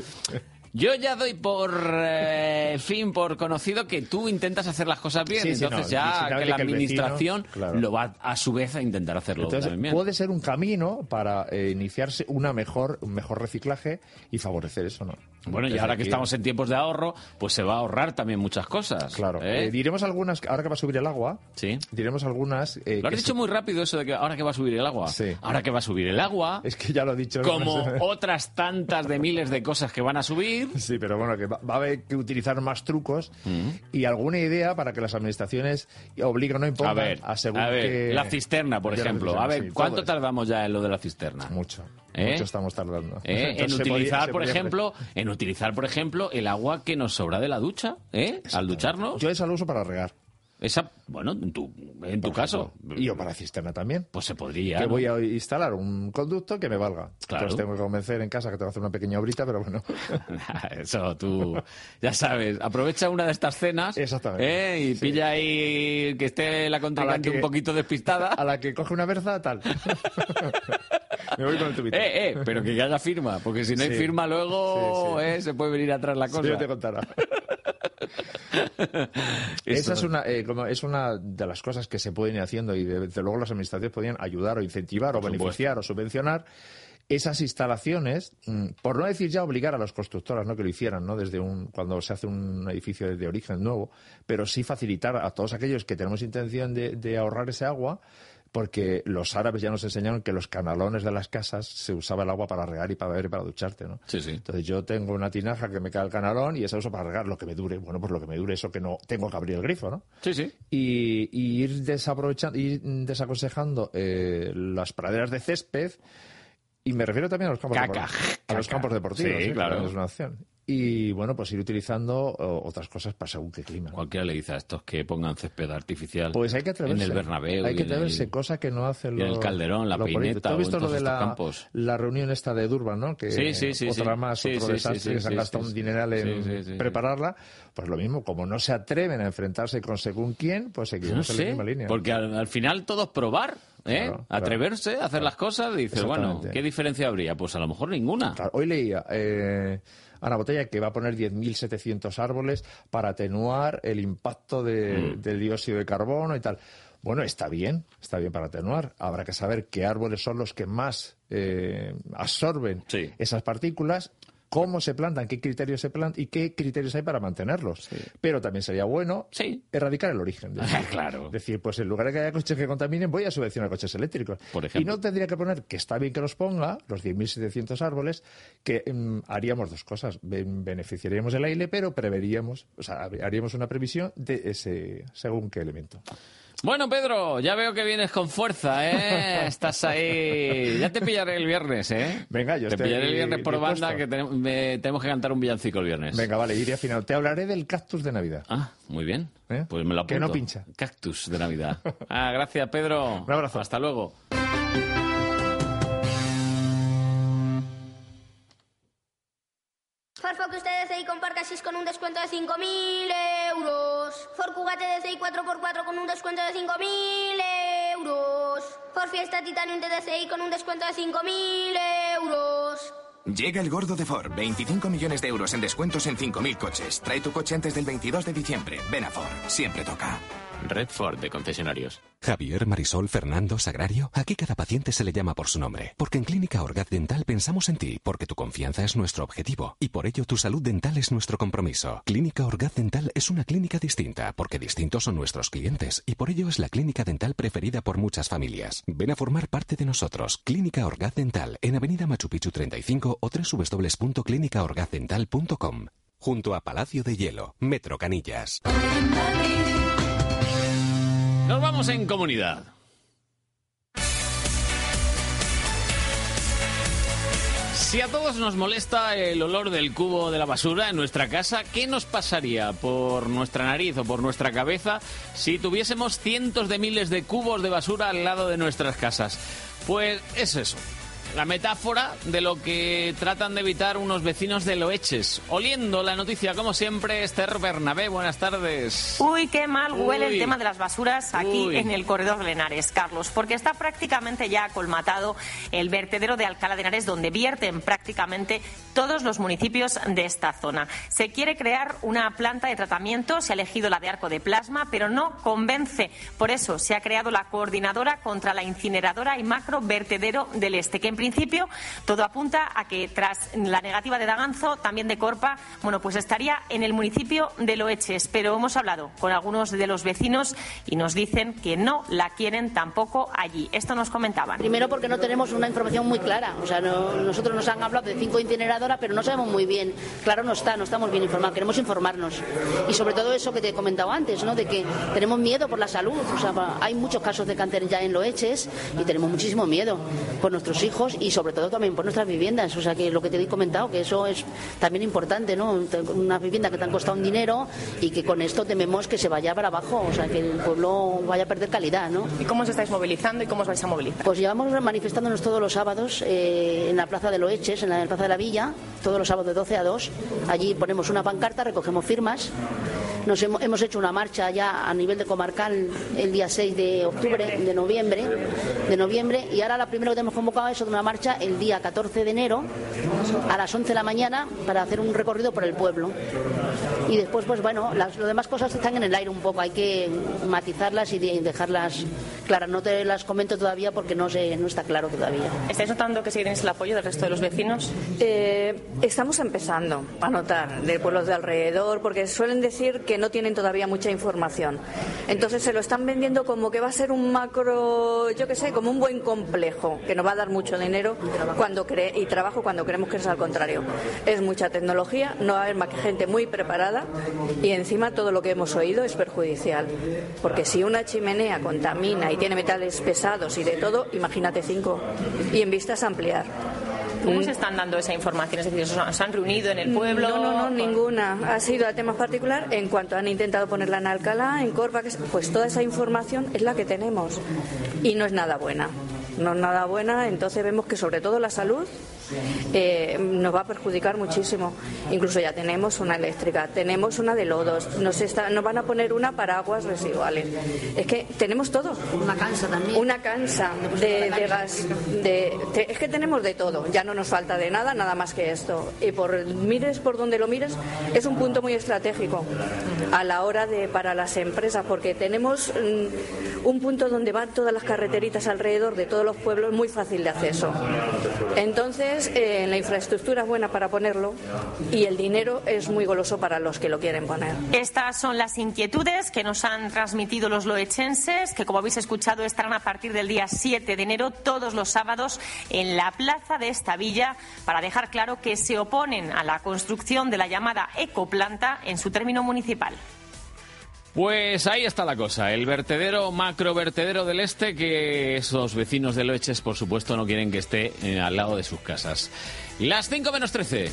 Yo ya doy por eh, fin, por conocido que tú intentas hacer las cosas bien, Sí, sí, entonces no, ya que la que el vecino, administración claro. lo va a su vez a intentar hacerlo Entonces, bien. puede ser un camino para eh, iniciarse una mejor, un mejor reciclaje y favorecer eso, ¿no? Bueno, y ahora que estamos en tiempos de ahorro, pues se va a ahorrar también muchas cosas. Claro. ¿eh? Diremos algunas, ahora que va a subir el agua, sí. diremos algunas... Lo has dicho se- muy rápido eso de que ahora que va a subir el agua. Sí. Ahora que va a subir el agua. Es que ya lo he dicho. Como no sé. otras tantas de miles de cosas que van a subir. Sí, pero bueno, que va, va a haber que utilizar más trucos y alguna idea para que las administraciones obliguen o no A impongan ver, según a ver, la cisterna, por ejemplo. cisterna, A ver, sí, ¿cuánto tardamos ya en lo de la cisterna? Mucho. ¿Eh? Mucho estamos tardando. ¿Eh? En podía- utilizar, por ejemplo, en utilizar, por ejemplo, el agua que nos sobra de la ducha, ¿eh? Al ducharnos. Yo esa lo uso para regar. Esa, bueno, en tu, en tu caso. Y yo para cisterna también. Pues se podría. Que ¿no? voy a instalar un conducto que me valga. Claro. Entonces tengo que convencer en casa que tengo que hacer una pequeña obrita, pero bueno. Eso, tú, ya sabes, aprovecha una de estas cenas ¿eh? y pilla ahí que esté la contrincante que- un poquito despistada. A la que coge una berza, tal. me voy con el tubito. Eh, eh, pero que haya firma, porque si no hay Sí. firma luego Sí, sí. eh, se puede venir atrás la cosa. Sí, yo te contará. Esa es una, eh, como es una de las cosas que se pueden ir haciendo y de- desde luego las administraciones podrían ayudar o incentivar o beneficiar o subvencionar esas instalaciones, mm, por no decir ya obligar a las constructoras ¿no? que lo hicieran ¿no? desde un, cuando se hace un edificio de origen nuevo, pero sí facilitar a todos aquellos que tenemos intención de, de ahorrar ese agua, porque los árabes ya nos enseñaron que los canalones de las casas se usaba el agua para regar y para beber y para ducharte, ¿no? Sí, sí. Entonces yo tengo una tinaja que me cae el canalón y esa uso para regar lo que me dure. Bueno, pues lo que me dure eso que no tengo que abrir el grifo, ¿no? Sí, sí. Y, y ir desaprovechando, ir desaconsejando eh, las praderas de césped y me refiero también a los campos Caca. A los campos deportivos, Sí, ¿eh? que claro. Es una opción. Y bueno, pues ir utilizando otras cosas para según qué clima. Cualquiera le dice a estos que pongan césped artificial Pues hay que atreverse. en el Bernabéu. Hay que en el- atreverse, cosa que no hacen y en los. el Calderón, la los. Peineta ¿Tú has visto lo todos de la, campos? la reunión esta de Durban, ¿no? Que Sí, sí, sí, otra más, otro desastre, que se han gastado un dineral en prepararla. Pues lo mismo, como no se atreven a enfrentarse con según quién, pues seguimos No en la sé, misma línea. porque al, al final todo es probar. ¿eh? Claro, claro. Atreverse a hacer las cosas, dices, bueno. ¿qué diferencia habría? Pues a lo mejor ninguna. Claro, Hoy leía eh, Ana Botella que va a poner 10.700 árboles para atenuar el impacto de- Mm. del dióxido de carbono y tal. Bueno, está bien, está bien para atenuar. Habrá que saber qué árboles son los que más eh, absorben esas partículas, cómo se plantan, qué criterios se plantan y qué criterios hay para mantenerlos. Pero también sería bueno erradicar el origen. de eso. Claro. Es decir, pues en lugar de que haya coches que contaminen, voy a subvencionar coches eléctricos. Por Y ejemplo. no tendría que poner, que está bien que los ponga, los 10.700 árboles, que mm, haríamos dos cosas. Ben- beneficiaríamos el aire, pero preveríamos, o sea, haríamos una previsión de ese, según qué elemento. Bueno, Pedro, ya veo que vienes con fuerza, ¿eh? Estás ahí. Ya te pillaré el viernes, ¿eh? Venga, yo Te estoy pillaré el viernes por dispuesto. banda que tenemos, que cantar un villancico el viernes. Venga, vale, iría al final. Te hablaré del cactus de Navidad. Ah, muy bien. Pues me lo apunto. Que no pincha. Cactus de Navidad. Ah, gracias, Pedro. Un abrazo. Hasta luego. Farfo que usted DCI con Parcasis con un descuento de 5.000 euros. For Cugate DCI 4x4 con un descuento de 5.000 euros. For Fiesta Titanium DCI con un descuento de 5.000 euros. Llega el gordo de Ford. 25 millones de euros en descuentos en 5.000 coches. Trae tu coche antes del 22 de diciembre. Ven a Ford. Siempre toca. Red Ford de concesionarios. Javier, Marisol, Fernando, Sagrario. Aquí cada paciente se le llama por su nombre. Porque en Clínica Orgaz Dental pensamos en ti, porque tu confianza es nuestro objetivo. Y por ello tu salud dental es nuestro compromiso. Clínica Orgaz Dental es una clínica distinta, porque distintos son nuestros clientes. Y por ello es la clínica dental preferida por muchas familias. Ven a formar parte de nosotros. Clínica Orgaz Dental, en Avenida Machu Picchu 35 o www.clinicaorgazdental.com. Junto a Palacio de Hielo, Metro Canillas. Nos vamos en comunidad. Si a todos nos molesta el olor del cubo de la basura en nuestra casa, ¿qué nos pasaría por nuestra nariz o por nuestra cabeza si tuviésemos cientos de miles de cubos de basura al lado de nuestras casas? Pues es eso. La metáfora de lo que tratan de evitar unos vecinos de Loeches. Oliendo la noticia, como siempre, Esther Bernabé, buenas tardes. Uy, qué mal huele Uy. el tema de las basuras aquí Uy. en el corredor de Lenares, Carlos, porque está prácticamente ya colmatado el vertedero de Alcalá de Henares, donde vierten prácticamente todos los municipios de esta zona. Se quiere crear una planta de tratamiento, se ha elegido la de arco de plasma, pero no convence. Por eso se ha creado la coordinadora contra la incineradora y macro vertedero del Este, que principio todo apunta a que tras la negativa de Daganzo, también de Corpa, bueno, pues estaría en el municipio de Loeches. Pero hemos hablado con algunos de los vecinos y nos dicen que no la quieren tampoco allí. Esto nos comentaban. Primero porque no tenemos una información muy clara. O sea, no- nosotros nos han hablado de cinco incineradoras, pero no sabemos muy bien. Claro, no está, no estamos bien informados. Queremos informarnos. Y sobre todo eso que te he comentado antes, ¿no? De que tenemos miedo por la salud. O sea, hay muchos casos de cáncer ya en Loeches y tenemos muchísimo miedo por nuestros hijos y sobre todo también por nuestras viviendas. O sea, que lo que te he comentado, que eso es también importante, ¿no? Una vivienda que te han costado un dinero y que con esto tememos que se vaya para abajo. O sea, que el pueblo vaya a perder calidad, ¿no? ¿Y cómo os estáis movilizando y cómo os vais a movilizar? Pues llevamos manifestándonos todos los sábados eh, en la Plaza de Loeches, en la Plaza de la Villa, todos los sábados de 12 a 2. Allí ponemos una pancarta, recogemos firmas. Nos hemos, hemos hecho una marcha ya a nivel de comarcal el día 6 de octubre, de noviembre, de noviembre y ahora la primera que tenemos convocado es una marcha el día 14 de enero a las 11 de la mañana para hacer un recorrido por el pueblo. Y después, pues bueno, las, las demás cosas están en el aire un poco, hay que matizarlas y de- dejarlas claras. No te las comento todavía porque no, sé, no está claro todavía. ¿Estáis notando que sí tenéis el apoyo del resto de los vecinos? Eh, estamos empezando a notar de pueblos de alrededor, porque suelen decir que no tienen todavía mucha información. Entonces se lo están vendiendo como que va a ser un macro, yo qué sé, como un buen complejo, que nos va a dar mucho dinero cuando cree, y trabajo cuando creemos que es al contrario. Es mucha tecnología, no va a haber más que gente muy preparada y encima todo lo que hemos oído es perjudicial. Porque si una chimenea contamina y tiene metales pesados y de todo, imagínate cinco. Y en vistas ampliar. ¿Cómo se están dando esa información? Es decir, ¿os se han reunido en el pueblo? No, no, no, ninguna. Ha sido a temas particular. En cuanto han intentado ponerla en Alcalá, en Corva, pues toda esa información es la que tenemos. Y no es nada buena. No es nada buena. Entonces vemos que sobre todo la salud eh, nos va a perjudicar muchísimo. Incluso ya tenemos una eléctrica, tenemos una de lodos, nos, está- nos van a poner una para aguas residuales. Es que tenemos todo. Una cansa también. Una cansa de, de gas. De, es que tenemos de todo, ya no nos falta de nada, nada más que esto. Y por mires por donde lo mires, es un punto muy estratégico a la hora de para las empresas, porque tenemos mm, un punto donde van todas las carreteritas alrededor de todos los pueblos muy fácil de acceso. Entonces, eh, la infraestructura es buena para ponerlo y el dinero es muy goloso para los que lo quieren poner. Estas son las inquietudes que nos han transmitido los loechenses, que como habéis escuchado estarán a partir del día 7 de enero todos los sábados en la plaza de esta villa para dejar claro que se oponen a la construcción de la llamada ecoplanta en su término municipal. Pues ahí está la cosa, el vertedero, macro vertedero del este, que esos vecinos de Loeches, por supuesto, no quieren que esté eh, al lado de sus casas. Las 5 menos 13.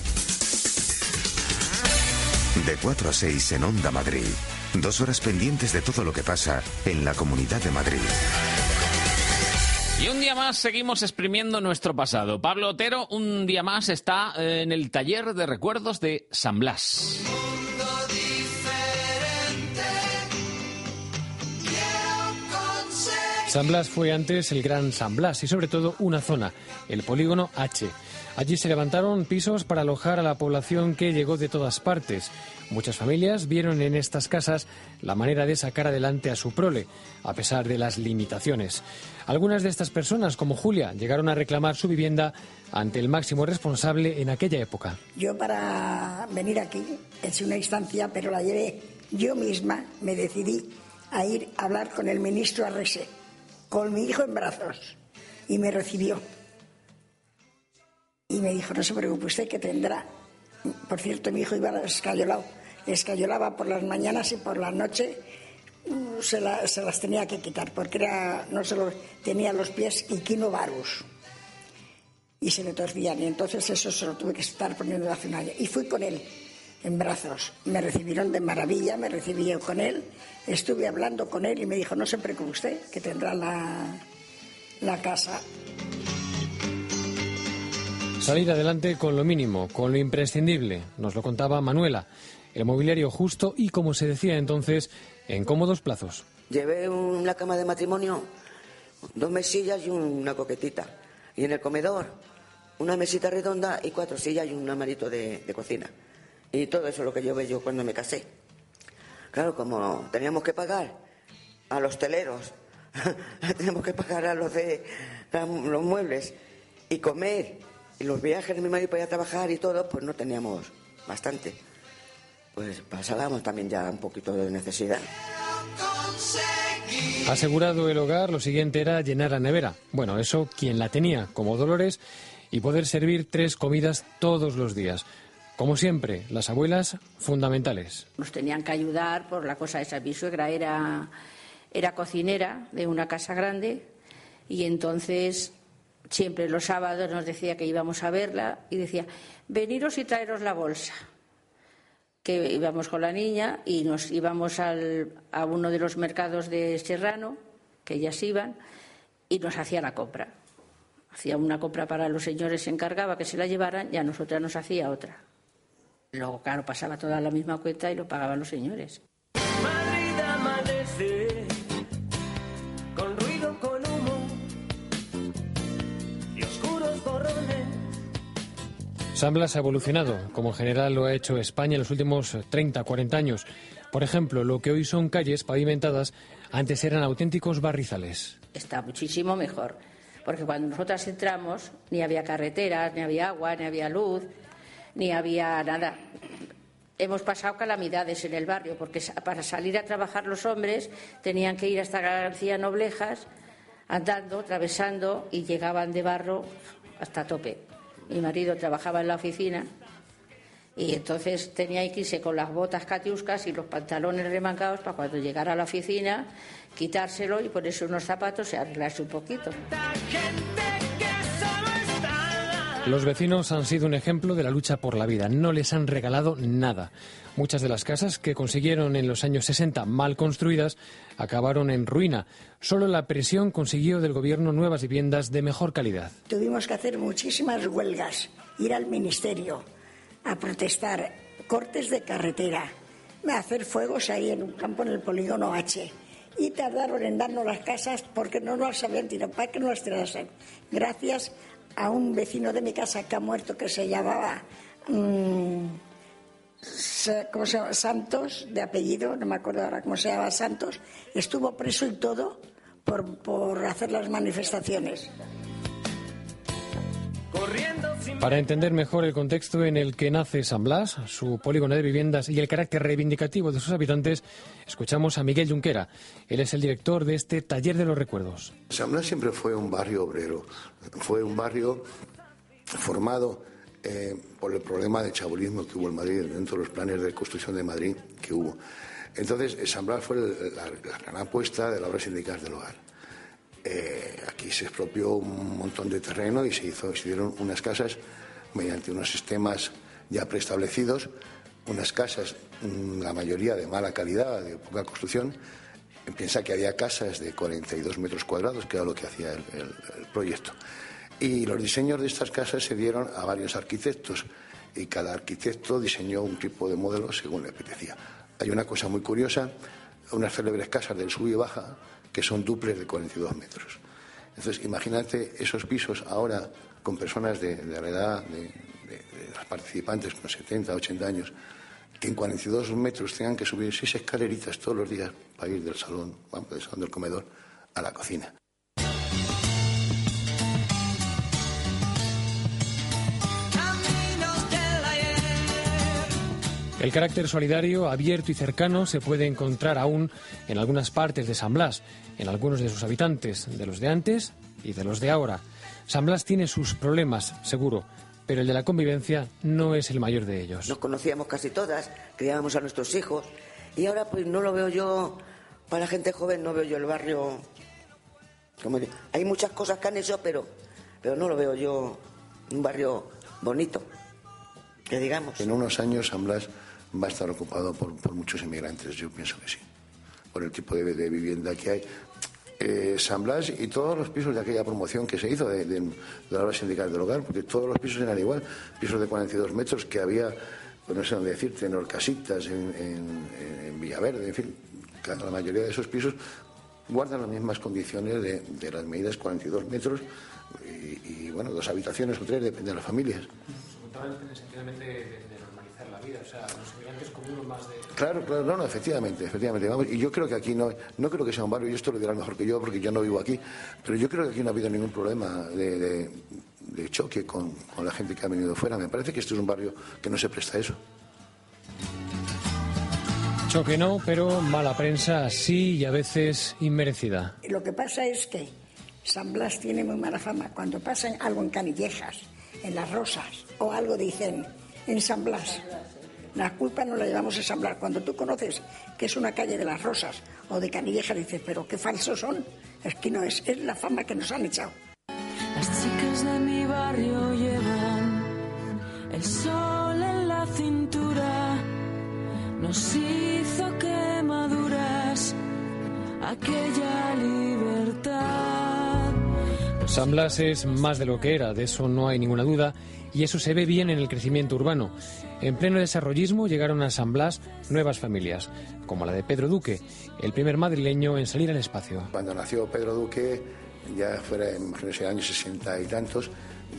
De 4 a 6 en Onda Madrid. Dos horas pendientes de todo lo que pasa en la Comunidad de Madrid. Y un día más seguimos exprimiendo nuestro pasado. Pablo Otero, un día más está eh, en el taller de recuerdos de San Blas. San Blas fue antes el Gran San Blas y sobre todo una zona, el polígono H. Allí se levantaron pisos para alojar a la población que llegó de todas partes. Muchas familias vieron en estas casas la manera de sacar adelante a su prole, a pesar de las limitaciones. Algunas de estas personas, como Julia, llegaron a reclamar su vivienda ante el máximo responsable en aquella época. Yo para venir aquí es una instancia, pero la llevé yo misma, me decidí a ir a hablar con el ministro Arrese, con mi hijo en brazos, y me recibió. Y me dijo, no se preocupe usted que tendrá. Por cierto, mi hijo iba escayolado, escayolaba por las mañanas y por la noche mm, se, se las tenía que quitar, porque era, no solo tenía los pies equinovarus y se le torcían. Y entonces eso se lo tuve que estar poniendo hace un año. Y fui con él en brazos. Me recibieron de maravilla, me recibí yo con él. Estuve hablando con él y me dijo, no se preocupe usted, que tendrá la, la casa. Salir adelante con lo mínimo, con lo imprescindible, nos lo contaba Manuela. El mobiliario justo y, como se decía entonces, en cómodos plazos. Llevé una cama de matrimonio, dos mesillas y una coquetita. Y en el comedor, una mesita redonda y cuatro sillas y un armarito de, de cocina. Y todo eso es lo que yo cuando me casé. Claro, como teníamos que pagar a los teleros, teníamos que pagar a los de los muebles y comer y los viajes de mi marido para ir a trabajar y todo, pues no teníamos bastante. Pues pasábamos también ya un poquito de necesidad. Asegurado el hogar, lo siguiente era llenar la nevera. Bueno, eso quien la tenía, como Dolores, y poder servir tres comidas todos los días. Como siempre, las abuelas fundamentales. Nos tenían que ayudar por la cosa esa. Mi suegra era, era cocinera de una casa grande y entonces siempre los sábados nos decía que íbamos a verla y decía, veniros y traeros la bolsa. Que íbamos con la niña y nos íbamos al- a uno de los mercados de Serrano, que ellas iban, y nos hacía la compra. Hacía una compra para los señores, se encargaba que se la llevaran y a nosotras nos hacía otra. Luego, claro, pasaba toda la misma cuenta y lo pagaban los señores. Madrid amanece con ruido, con humo y oscuros borrones. San Blas ha evolucionado, como en general lo ha hecho España en los últimos 30, 40 años. Por ejemplo, lo que hoy son calles pavimentadas, antes eran auténticos barrizales. Está muchísimo mejor. Porque cuando nosotras entramos, ni había carreteras, ni había agua, ni había luz, ni había nada. Hemos pasado calamidades en el barrio, porque para salir a trabajar los hombres tenían que ir hasta García Noblejas, andando, atravesando, y llegaban de barro hasta tope. Mi marido trabajaba en la oficina y entonces tenía que irse con las botas catiuscas y los pantalones remangados para cuando llegara a la oficina quitárselo y ponerse unos zapatos y arreglarse un poquito. Los vecinos han sido un ejemplo de la lucha por la vida. No les han regalado nada. Muchas de las casas que consiguieron en los años 60 mal construidas acabaron en ruina. Solo la presión consiguió del gobierno nuevas viviendas de mejor calidad. Tuvimos que hacer muchísimas huelgas, ir al ministerio a protestar, cortes de carretera, hacer fuegos ahí en un campo en el polígono H. Y tardaron en darnos las casas porque no nos habían tirado, para que no las tirasen. Gracias a un vecino de mi casa que ha muerto que se llamaba mm, ¿cómo se? Santos, de apellido, no me acuerdo ahora cómo se llama Santos, estuvo preso y todo por, por hacer las manifestaciones. Para entender mejor el contexto en el que nace San Blas, su polígono de viviendas y el carácter reivindicativo de sus habitantes, escuchamos a Miguel Junquera. Él es el director de este Taller de los Recuerdos. San Blas siempre fue un barrio obrero, fue un barrio formado eh, por el problema de chabulismo que hubo en Madrid, dentro de los planes de construcción de Madrid que hubo. Entonces, eh, San Blas fue la, la gran apuesta de la obra sindical del hogar. Eh, aquí se expropió un montón de terreno y se, hizo, se hicieron unas casas mediante unos sistemas ya preestablecidos, unas casas, mm, la mayoría de mala calidad, de poca construcción. Piensa que había casas de 42 metros cuadrados, que era lo que hacía el, el- el proyecto. Y los diseños de estas casas se dieron a varios arquitectos y cada arquitecto diseñó un tipo de modelo según le apetecía. Hay una cosa muy curiosa, unas célebres casas del sub y baja que son duples de 42 metros. Entonces, imagínate esos pisos ahora con personas de, la edad de, de- participantes con 70, 80 años, que en 42 metros tengan que subir seis escaleritas todos los días para ir del salón, vamos, del salón del comedor a la cocina. El carácter solidario, abierto y cercano se puede encontrar aún en algunas partes de San Blas, en algunos de sus habitantes, de los de antes y de los de ahora. San Blas tiene sus problemas, seguro, pero el de la convivencia no es el mayor de ellos. Nos conocíamos casi todas, criábamos a nuestros hijos y ahora pues no lo veo yo, para la gente joven no veo yo el barrio, como digo, hay muchas cosas que han hecho, pero, pero no lo veo yo un barrio bonito, que digamos. En unos años San Blas va a estar ocupado por, por muchos inmigrantes, yo pienso que sí, por el tipo de, de vivienda que hay. Eh, San Blas y todos los pisos de aquella promoción que se hizo de, de- de la obra sindical del hogar, porque todos los pisos eran igual, pisos de 42 metros que había, pues no sé dónde decirte, en Orcasitas, en, Villaverde, en fin, la mayoría de esos pisos guardan las mismas condiciones de, de las medidas 42 metros y, bueno, dos habitaciones o tres, depende de las familias. Sea, los inmigrantes como uno más de... Claro, claro, no, no, efectivamente, efectivamente. Vamos, y yo creo que aquí no, no creo que sea un barrio, y esto lo dirás mejor que yo porque yo no vivo aquí, pero yo creo que aquí no ha habido ningún problema de, de- de choque con, con la gente que ha venido fuera. Me parece que esto es un barrio que no se presta a eso. Choque no, pero mala prensa sí y a veces inmerecida. Lo que pasa es que San Blas tiene muy mala fama. Cuando pasan algo en Canillejas, en Las Rosas, o algo dicen en San Blas, la culpa no la llevamos a San Blas. Cuando tú conoces que es una calle de Las Rosas o de Canillejas, dices, pero qué falsos son. Es que no es, es la fama que nos han echado. Las chicas de mi barrio llevan el sol en la cintura. Nos hizo quemaduras aquella libertad. San Blas es más de lo que era, de eso no hay ninguna duda, y eso se ve bien en el crecimiento urbano. En pleno desarrollismo llegaron a San Blas nuevas familias, como la de Pedro Duque, el primer madrileño en salir al espacio. Cuando nació Pedro Duque, ya fuera en los años 60 y tantos,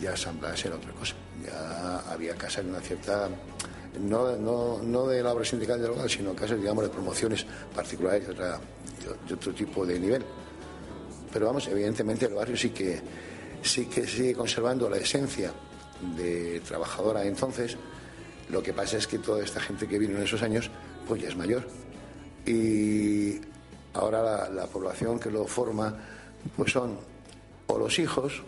ya San Blas era otra cosa. Ya había casas de una cierta, no, no, no de la obra sindical del hogar, sino casas, digamos, de promociones particulares de, de otro tipo de nivel. Pero vamos, evidentemente el barrio sí que, sí que sigue conservando la esencia de trabajadora entonces. Lo que pasa es que toda esta gente que vino en esos años, pues ya es mayor. Y ahora la, la población que lo forma, pues son o los hijos,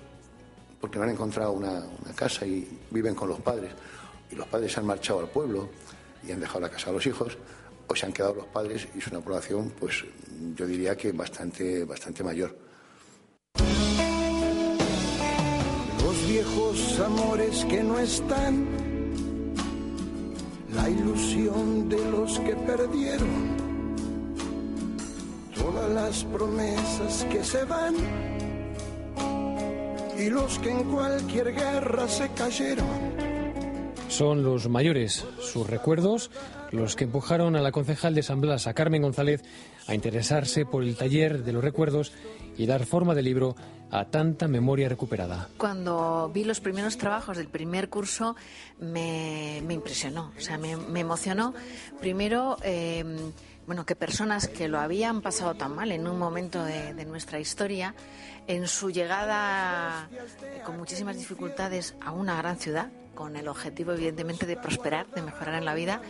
porque no han encontrado una, una casa y viven con los padres, y los padres se han marchado al pueblo y han dejado la casa a los hijos, o se han quedado los padres y es una población, pues yo diría que bastante, bastante mayor. Viejos amores que no están, la ilusión de los que perdieron, todas las promesas que se van. Y los que en cualquier guerra se cayeron. Son los mayores, sus recuerdos, los que empujaron a la concejal de San Blas, a Carmen González, a interesarse por el taller de los recuerdos y dar forma de libro a tanta memoria recuperada. Cuando vi los primeros trabajos del primer curso me, me impresionó, o sea, me, me emocionó. Primero, eh, bueno, que personas que lo habían pasado tan mal en un momento de, nuestra historia, en su llegada eh, con muchísimas dificultades a una gran ciudad, con el objetivo evidentemente de prosperar, de mejorar en la vida,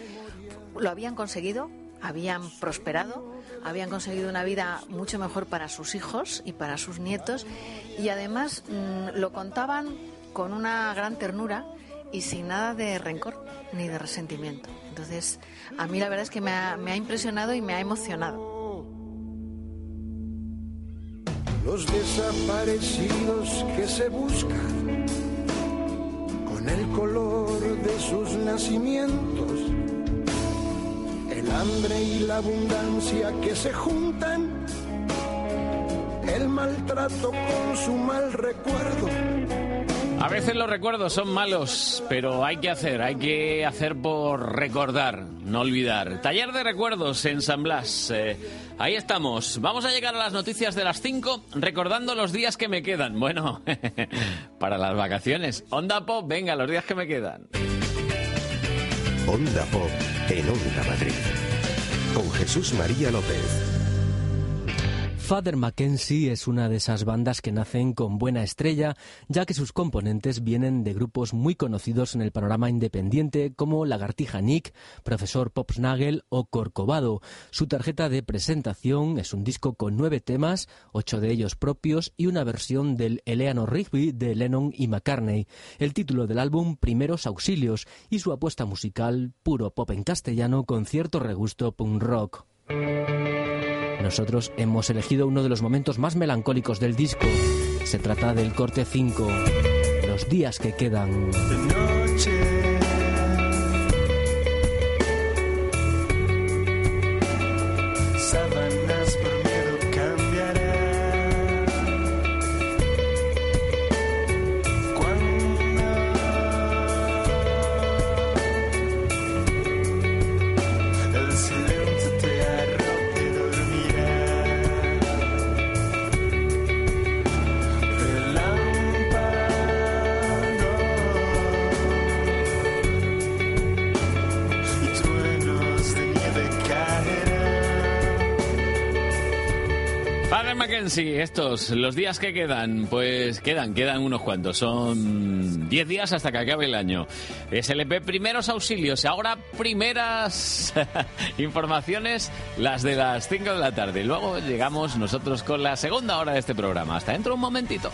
lo habían conseguido, habían prosperado, habían conseguido una vida mucho mejor para sus hijos y para sus nietos y además mm, lo contaban con una gran ternura y sin nada de rencor ni de resentimiento. Entonces, a mí la verdad es que me ha, me ha impresionado y me ha emocionado. Los desaparecidos que se buscan con el color de sus nacimientos, el hambre y la abundancia que se juntan, el maltrato con su mal recuerdo. A veces los recuerdos son malos, pero hay que hacer, hay que hacer por recordar, no olvidar. Taller de recuerdos en San Blas. eh, ahí estamos. Vamos a llegar a las noticias de las 5 recordando los días que me quedan. Bueno, para las vacaciones. Onda Pop, venga, los días que me quedan. Onda Pop en Onda Madrid. Con Jesús María López. Father Mackenzie es una de esas bandas que nacen con buena estrella, ya que sus componentes vienen de grupos muy conocidos en el panorama independiente como Lagartija Nick, Profesor Popsnagel o Corcovado. Su tarjeta de presentación es un disco con nueve temas, ocho de ellos propios y una versión del Eleanor Rigby de Lennon y McCartney. El título del álbum Primeros Auxilios y su apuesta musical puro pop en castellano con cierto regusto punk rock. Nosotros hemos elegido uno de los momentos más melancólicos del disco. Se trata del corte 5, Los días que quedan. Mackenzie, estos, los días que quedan, pues quedan, quedan unos cuantos. Son 10 días hasta que acabe el año. SLP, primeros auxilios. Ahora, primeras informaciones, las de las 5 de la tarde. Luego llegamos nosotros con la segunda hora de este programa. Hasta dentro de un momentito.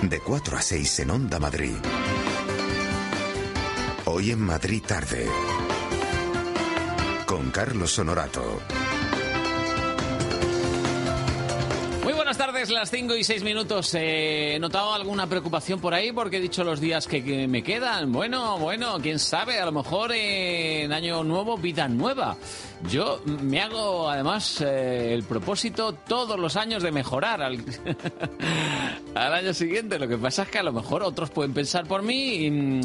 De 4 a 6 en Onda Madrid. Hoy en Madrid tarde. Con Carlos Honorato. Tardes, las 5 y 6 minutos. Eh, ¿He notado alguna preocupación por ahí? Porque he dicho los días que, que me quedan. Bueno, bueno, quién sabe, a lo mejor en año nuevo, vida nueva. Yo me hago además eh, el propósito todos los años de mejorar al, al año siguiente. Lo que pasa es que a lo mejor otros pueden pensar por mí y,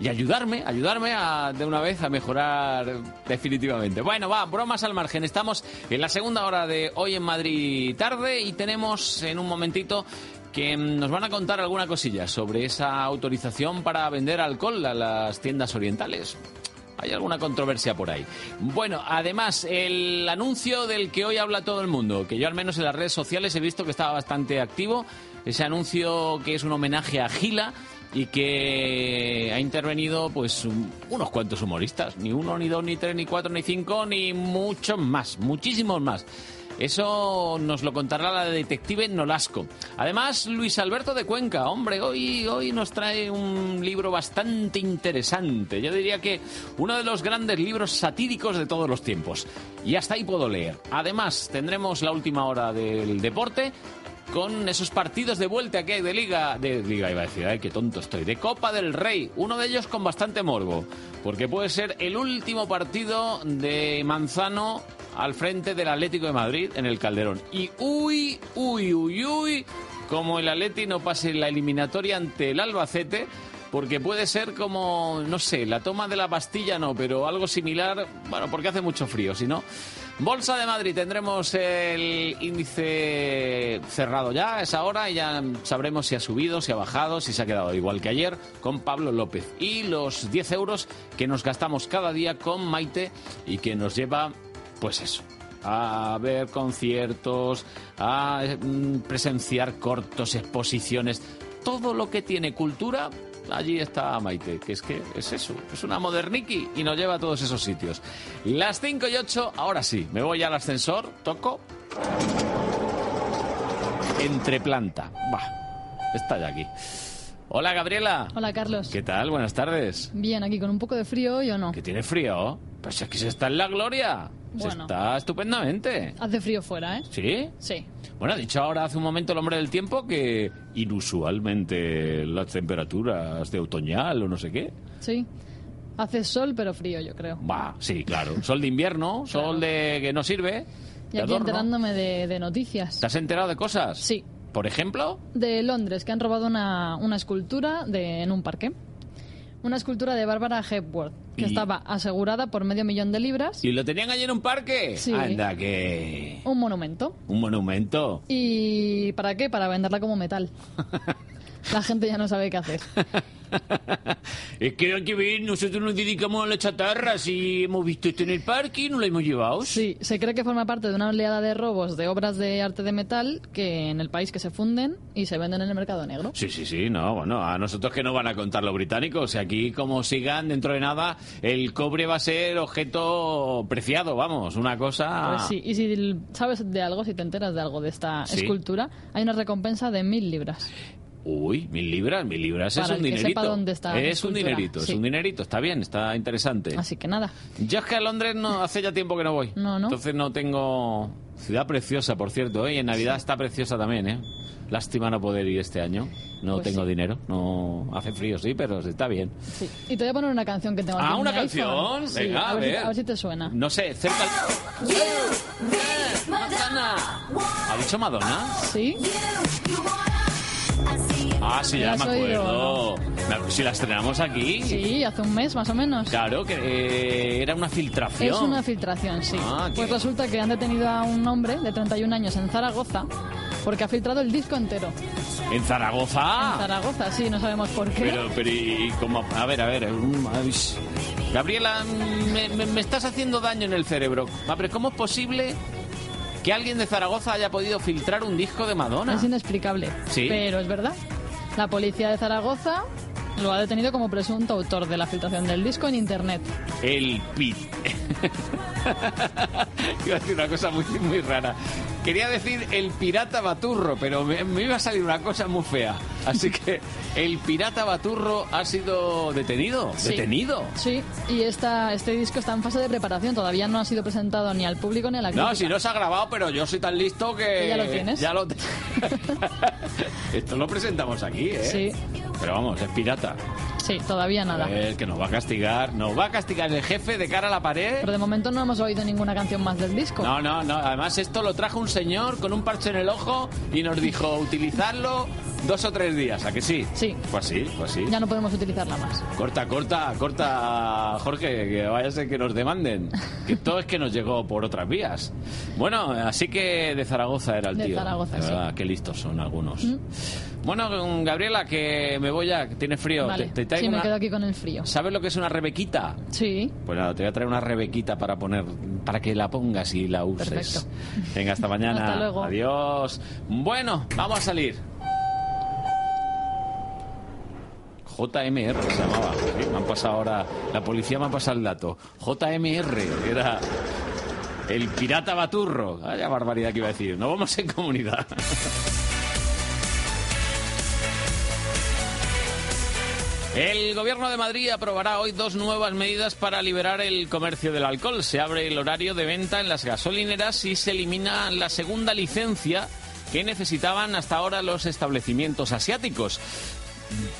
y ayudarme, ayudarme a, de una vez a mejorar definitivamente. Bueno, va, bromas al margen. Estamos en la segunda hora de hoy en Madrid tarde y tenemos en un momentito que mm, nos van a contar alguna cosilla sobre esa autorización para vender alcohol a las tiendas orientales. Hay alguna controversia por ahí. Bueno, además, el anuncio del que hoy habla todo el mundo, que yo al menos en las redes sociales he visto que estaba bastante activo, ese anuncio que es un homenaje a Gila y que ha intervenido pues un- unos cuantos humoristas, ni uno, ni dos, ni tres, ni cuatro, ni cinco, ni muchos más, muchísimos más. Eso nos lo contará la detective Nolasco. Además, Luis Alberto de Cuenca, hombre, hoy, hoy nos trae un libro bastante interesante. Yo diría que uno de los grandes libros satíricos de todos los tiempos. Y hasta ahí puedo leer. Además, tendremos la última hora del deporte con esos partidos de vuelta que hay de Liga, de Liga iba a decir, ay, qué tonto estoy, de Copa del Rey, uno de ellos con bastante morbo, porque puede ser el último partido de Manzano al frente del Atlético de Madrid en el Calderón. Y uy, uy, uy, uy, como el Atleti no pase la eliminatoria ante el Albacete, porque puede ser como, no sé, la toma de la pastilla no, pero algo similar, bueno, porque hace mucho frío, si no. Bolsa de Madrid, tendremos el índice cerrado ya a esa hora y ya sabremos si ha subido, si ha bajado, si se ha quedado igual que ayer con Pablo López. Y los 10 euros que nos gastamos cada día con Maite y que nos lleva, pues eso, a ver conciertos, a mm, presenciar cortos, exposiciones, todo lo que tiene cultura allí está Maite, que es que es eso, es una moderniki y nos lleva a todos esos sitios. Las 5 y 8, ahora sí, me voy al ascensor, toco. Entre planta. Va, está ya aquí. Hola Gabriela. Hola, Carlos. ¿Qué tal? Buenas tardes. Bien, aquí con un poco de frío hoy o no. ¿Que tiene frío? Pues es que se está en la gloria. Se Bueno. está estupendamente. Hace frío fuera, ¿eh? ¿Sí? Sí. Bueno, ha dicho ahora hace un momento el hombre del tiempo que inusualmente las temperaturas de otoñal o no sé qué. Sí. Hace sol, pero frío, yo creo. Va, sí, claro. Sol de invierno, sol de que no sirve. Y aquí adorno. enterándome de, de noticias. ¿Te has enterado de cosas? Sí. Por ejemplo, De Londres, que han robado una, una escultura de, en un parque. Una escultura de Bárbara Hepworth, que Y- estaba asegurada por medio millón de libras. ¿y lo tenían allí en un parque? Sí. Anda, que... Un monumento. Un monumento. ¿Y para qué? Para venderla como metal. La gente ya no sabe qué hacer. Es que hay que ver, nosotros nos dedicamos a la chatarra. Si hemos visto esto en el parque, no lo hemos llevado. Sí, se cree que forma parte de una oleada de robos de obras de arte de metal que en el país que se funden y se venden en el mercado negro. Sí, sí, sí, no, bueno, a nosotros que nos van a contar los británicos. Y aquí, como sigan, dentro de nada, el cobre va a ser objeto preciado, vamos, una cosa... Pues sí, y si sabes de algo, si te enteras de algo de esta Sí. escultura, hay una recompensa de mil libras. Uy, mil libras, mil libras es un el que dinerito. sepa dónde está la es un escultura, dinerito, sí. es un dinerito, está bien, está interesante. Así que nada. Yo es que a Londres no hace ya tiempo que no voy. No, no. Entonces no tengo... Ciudad preciosa, por cierto, ¿eh? y en Navidad está preciosa también, ¿eh? Lástima no poder ir este año. No Pues tengo sí. dinero. No hace frío, sí, pero está bien. Sí. Y te voy a poner una canción que tengo aquí Ah, en mi ¿una iPhone. canción? Sí, Venga, a, a ver, si- ver. a ver si te suena. No sé, cerca... ¿Ha dicho Madonna? Sí. Ah, sí, ya ¿La me acuerdo. Si la estrenamos aquí. Sí, hace un mes más o menos. Claro, que eh, era una filtración. Es una filtración, sí. Ah, pues resulta que han detenido a un hombre de 31 años en Zaragoza porque ha filtrado el disco entero. ¿En Zaragoza? En Zaragoza, sí, no sabemos por qué. Ah. Pero, pero, ¿y cómo? A ver, a ver. sh- Gabriela, me, me- me estás haciendo daño en el cerebro. A ver, ¿cómo es posible que alguien de Zaragoza haya podido filtrar un disco de Madonna? Es inexplicable. Sí. Pero es verdad. La policía de Zaragoza lo ha detenido como presunto autor de la filtración del disco en internet. El pit. Iba a decir una cosa muy, muy rara. Quería decir el pirata baturro, pero me, me iba a salir una cosa muy fea. Así que el pirata baturro ha sido detenido. Sí. ¿Detenido? Sí, y esta, este disco está en fase de preparación. Todavía no ha sido presentado ni al público ni a la crítica. No, si no se ha grabado, pero yo soy tan listo que... Ya lo tienes. Ya lo te- Esto lo presentamos aquí, ¿eh? Sí. Pero vamos, es pirata. Sí, todavía nada. Ver, que nos va a castigar. Nos va a castigar el jefe de cara a la pared. Pero de momento no hemos oído ninguna canción más del disco. No, no, no. Además, esto lo trajo un señor con un parche en el ojo y nos dijo utilizarlo dos o tres días. ¿A que sí? Sí. Pues sí, pues sí. Ya no podemos utilizarla más. Corta, corta, corta, Jorge, que vaya a ser que nos demanden. Que todo es que nos llegó por otras vías. Bueno, así que de Zaragoza era el De tío. Zaragoza, De sí. verdad, qué listos son algunos. Mm. Bueno, Gabriela, que me voy ya, que tiene frío. Vale. Te, te traigo sí, me una- quedo aquí con el frío. ¿Sabes lo que es una rebequita? Sí. Pues nada, te voy a traer una rebequita para poner, para que la pongas y la uses. Perfecto. Venga, hasta mañana. Hasta luego. Adiós. Bueno, vamos a salir. JMR se llamaba. Sí, me han pasado ahora, la policía me ha pasado el dato. JMR, era El pirata baturro. Vaya barbaridad que iba a decir. No vamos en comunidad. El Gobierno de Madrid aprobará hoy dos nuevas medidas para liberar el comercio del alcohol. Se abre el horario de venta en las gasolineras y se elimina la segunda licencia que necesitaban hasta ahora los establecimientos asiáticos.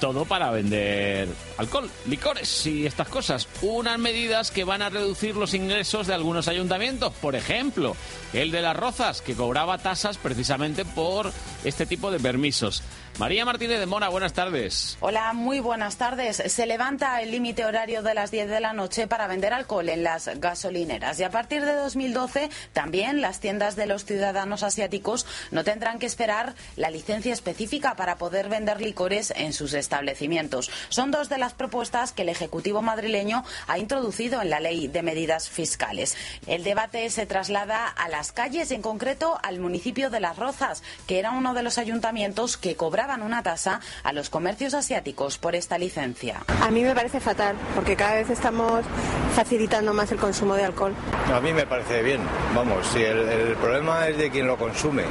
Todo para vender alcohol, licores y estas cosas. Unas medidas que van a reducir los ingresos de algunos ayuntamientos. Por ejemplo, el de las Rozas, que cobraba tasas precisamente por este tipo de permisos. María Martínez de Mora, buenas tardes. Hola, muy buenas tardes. Se levanta el límite horario de las 10 de la noche para vender alcohol en las gasolineras y a partir de 2012 también las tiendas de los ciudadanos asiáticos no tendrán que esperar la licencia específica para poder vender licores en sus establecimientos. Son dos de las propuestas que el Ejecutivo madrileño ha introducido en la Ley de Medidas Fiscales. El debate se traslada a las calles, en concreto al municipio de Las Rozas, que era uno de los ayuntamientos que una tasa a los comercios asiáticos por esta licencia. A mí me parece fatal, porque cada vez estamos facilitando más el consumo de alcohol. A mí me parece bien, vamos, si el, el problema es de quien lo consume,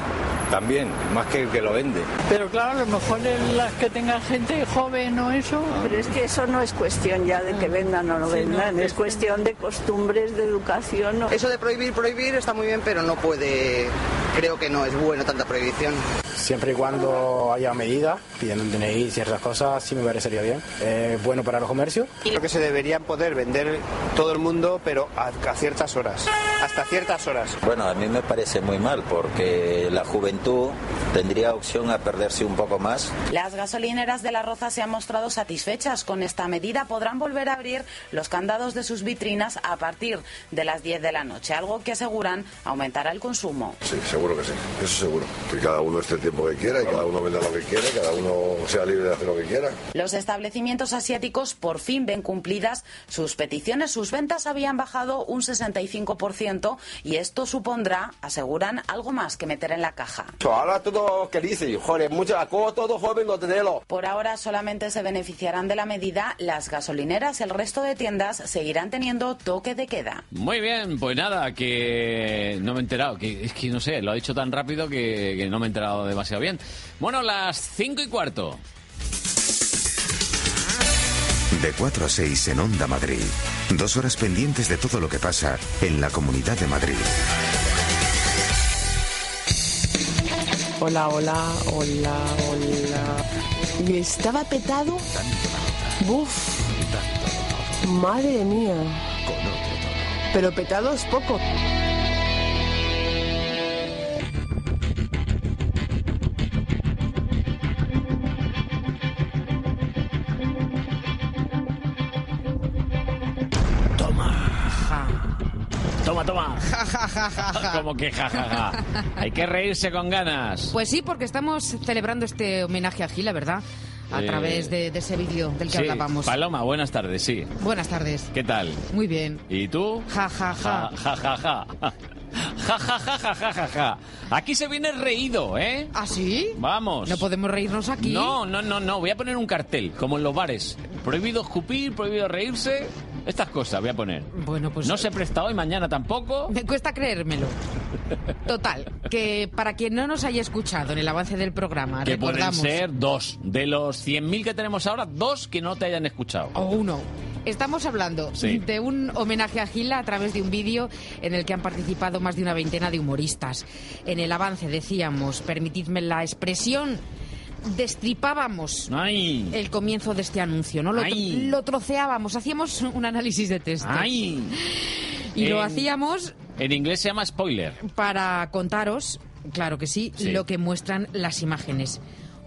también, más que el que lo vende. Pero claro, a lo mejor en las que tengan gente joven o eso. Pero es que eso no es cuestión ya de que vendan o no Sí, no, vendan, es es- cuestión de costumbres, de educación. ¿no? Eso de prohibir, prohibir está muy bien, pero no puede, creo que no es bueno tanta prohibición. Siempre y cuando haya medida, pidiendo un DNI y ciertas cosas, sí me parecería bien. Es bueno para los comercios. Creo que se deberían poder vender todo el mundo, pero a, a ciertas horas, hasta ciertas horas. Bueno, a mí me parece muy mal porque la juventud tendría opción a perderse un poco más. Las gasolineras de La Roza se han mostrado satisfechas con esta medida. Podrán volver a abrir los candados de sus vitrinas a partir de las 10 de la noche, algo que aseguran aumentará el consumo. Sí, seguro que sí, eso seguro. Que cada uno esté el tiempo que quiera y cada uno venda lo que quiera y cada uno sea libre de hacer lo que quiera. Los establecimientos asiáticos por fin ven cumplidas sus peticiones. Sus ventas habían bajado un 65% y esto supondrá, aseguran, algo más que meter en la caja. Ahora todo que dice, joder, mucho alcohol, todo joven lo tenemos. Por ahora solamente se beneficiarán de la medida las gasolineras. El resto de tiendas seguirán teniendo toque de queda. Muy bien, pues nada, que no me he enterado, que es que no sé, lo ha dicho tan rápido que, que no me he enterado demasiado bien. Bueno, las cinco y cuarto. De 4 a 6 en Onda Madrid. Dos horas pendientes de todo lo que pasa en la Comunidad de Madrid. Hola, hola, hola, hola. ¿Y estaba petado? Buf. Madre mía. Pero petado es poco. Como que jajaja. Hay que reírse con ganas. Pues sí, porque estamos celebrando este homenaje a Gila, ¿verdad? A través de, de ese vídeo del que Sí, hablábamos. Paloma, buenas tardes, sí. Buenas tardes. ¿Qué tal? Muy bien. ¿Y tú? Ja, ja, ja. Ja, ja, ja. Ja, ja, ja, ja, ja, ja, ja. Aquí se viene reído, ¿eh? ¿Ah, sí? Vamos. ¿No podemos reírnos aquí? No, no, no, no. Voy a poner un cartel, como en los bares. Prohibido escupir, prohibido reírse. Estas cosas voy a poner. Bueno, pues... No se presta hoy, mañana tampoco. Me cuesta creérmelo. Total, que para quien no nos haya escuchado en el avance del programa, Que pueden recordamos... ser dos. De los 100.000 que tenemos ahora, dos que no te hayan escuchado. O uno. Estamos hablando Sí. de un homenaje a Gila a través de un vídeo en el que han participado más de una veintena de humoristas. En el avance decíamos, permitidme la expresión, destripábamos ¡Ay! el comienzo de este anuncio, ¿no? Lo, troceábamos, hacíamos un análisis de texto. ¡Ay! Y lo hacíamos En inglés se llama spoiler. para contaros, claro que sí, Sí. lo que muestran las imágenes.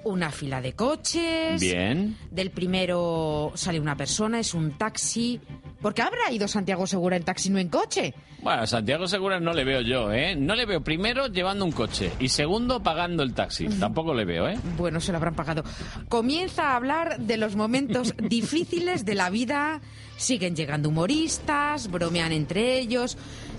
Una fila de coches. Bien. Del primero sale una persona, es un taxi. ¿Por qué habrá ido Santiago Segura en taxi, no en coche? Bueno, a Santiago Segura no le veo yo, ¿eh? No le veo primero llevando un coche y segundo pagando el taxi. Tampoco le veo, ¿eh? Bueno, se lo habrán pagado. Comienza a hablar de los momentos difíciles de la vida siguen llegando humoristas, bromean entre ellos,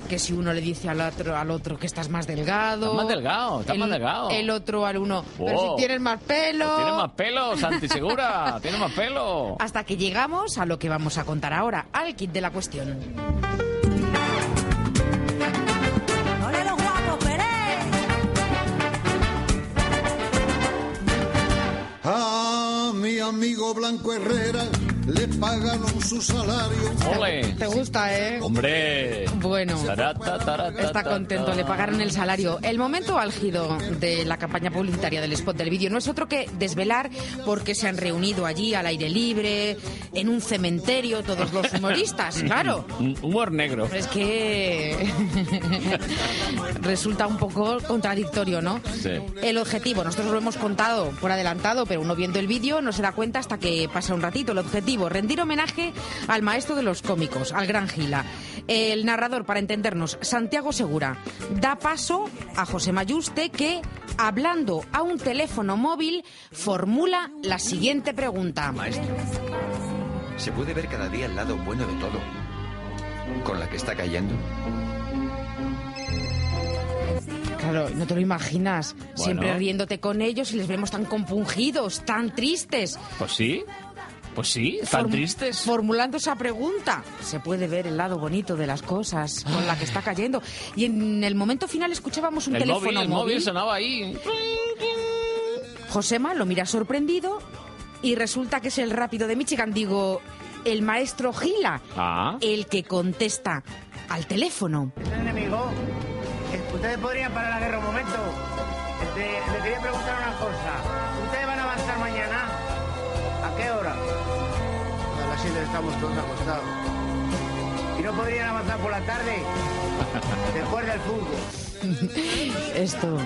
que si uno le dice al otro, al otro que estás más delgado. Estás más delgado, estás más delgado. El otro al uno, pero si tienes más pelo. Pues tienes más pelo, Santi Segura, tienes más pelo. Hasta que llegamos a lo que vamos a contar ahora, al kit de la cuestión. Ah, mi amigo Blanco Herrera pagaron su salario. ¡Ole! ¿Te gusta, eh? ¡Hombre! Bueno, Tarata, tarata, está contento, le pagaron el salario. El momento álgido de la campaña publicitaria del spot del vídeo no es otro que desvelar por qué se han reunido allí al aire libre, en un cementerio, todos los humoristas, claro. Humor negro. Es que resulta un poco contradictorio, ¿no? Sí. El objetivo, nosotros lo hemos contado por adelantado, pero uno viendo el vídeo no se da cuenta hasta que pasa un ratito. El objetivo, rendir homenaje al maestro de los cómicos, al gran Gila. El narrador, para entendernos, Santiago Segura, da paso a José Mayuste que, hablando a un teléfono móvil, formula la siguiente pregunta. Maestro, se puede ver cada día el lado bueno de todo. Con la que está cayendo. Claro, no te lo imaginas. Siempre riéndote con ellos y les vemos tan compungidos, tan tristes. Pues sí. Pues sí, tan Form- tristes. Formulando esa pregunta, se puede ver el lado bonito de las cosas con la que está cayendo. Y en el momento final escuchábamos un El teléfono móvil, el móvil sonaba ahí. Josema lo mira sorprendido y resulta que es el rápido de Michigan. Digo, el maestro Gila, Ah. el que contesta al teléfono. enemigo. Ustedes podrían parar la guerra un momento. Este, le quería preguntar una cosa. A las 7 estamos todos acostados. ¿Y no podrían avanzar por la tarde? Después del fútbol. Esto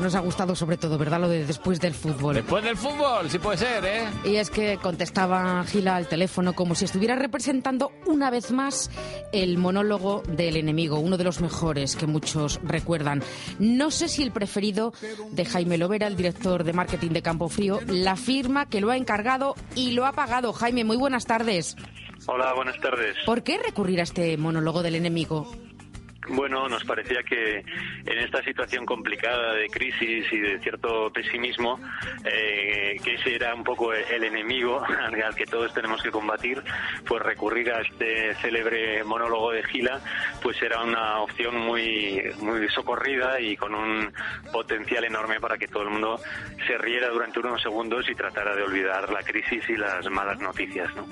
nos ha gustado sobre todo, ¿verdad? Lo de después del fútbol. Después del fútbol, sí puede ser, ¿eh? Y es que contestaba Gila al teléfono como si estuviera representando una vez más el monólogo del enemigo, uno de los mejores que muchos recuerdan. No sé si el preferido de Jaime Lovera, el director de marketing de Campo Frío, la firma que lo ha encargado y lo ha pagado. Jaime, muy buenas tardes. Hola, buenas tardes. ¿Por qué recurrir a este monólogo del enemigo? Bueno, nos parecía que en esta situación complicada de crisis y de cierto pesimismo, eh, que ese era un poco el enemigo al que todos tenemos que combatir, pues recurrir a este célebre monólogo de Gila, pues era una opción muy, muy socorrida y con un potencial enorme para que todo el mundo se riera durante unos segundos y tratara de olvidar la crisis y las malas noticias, ¿no?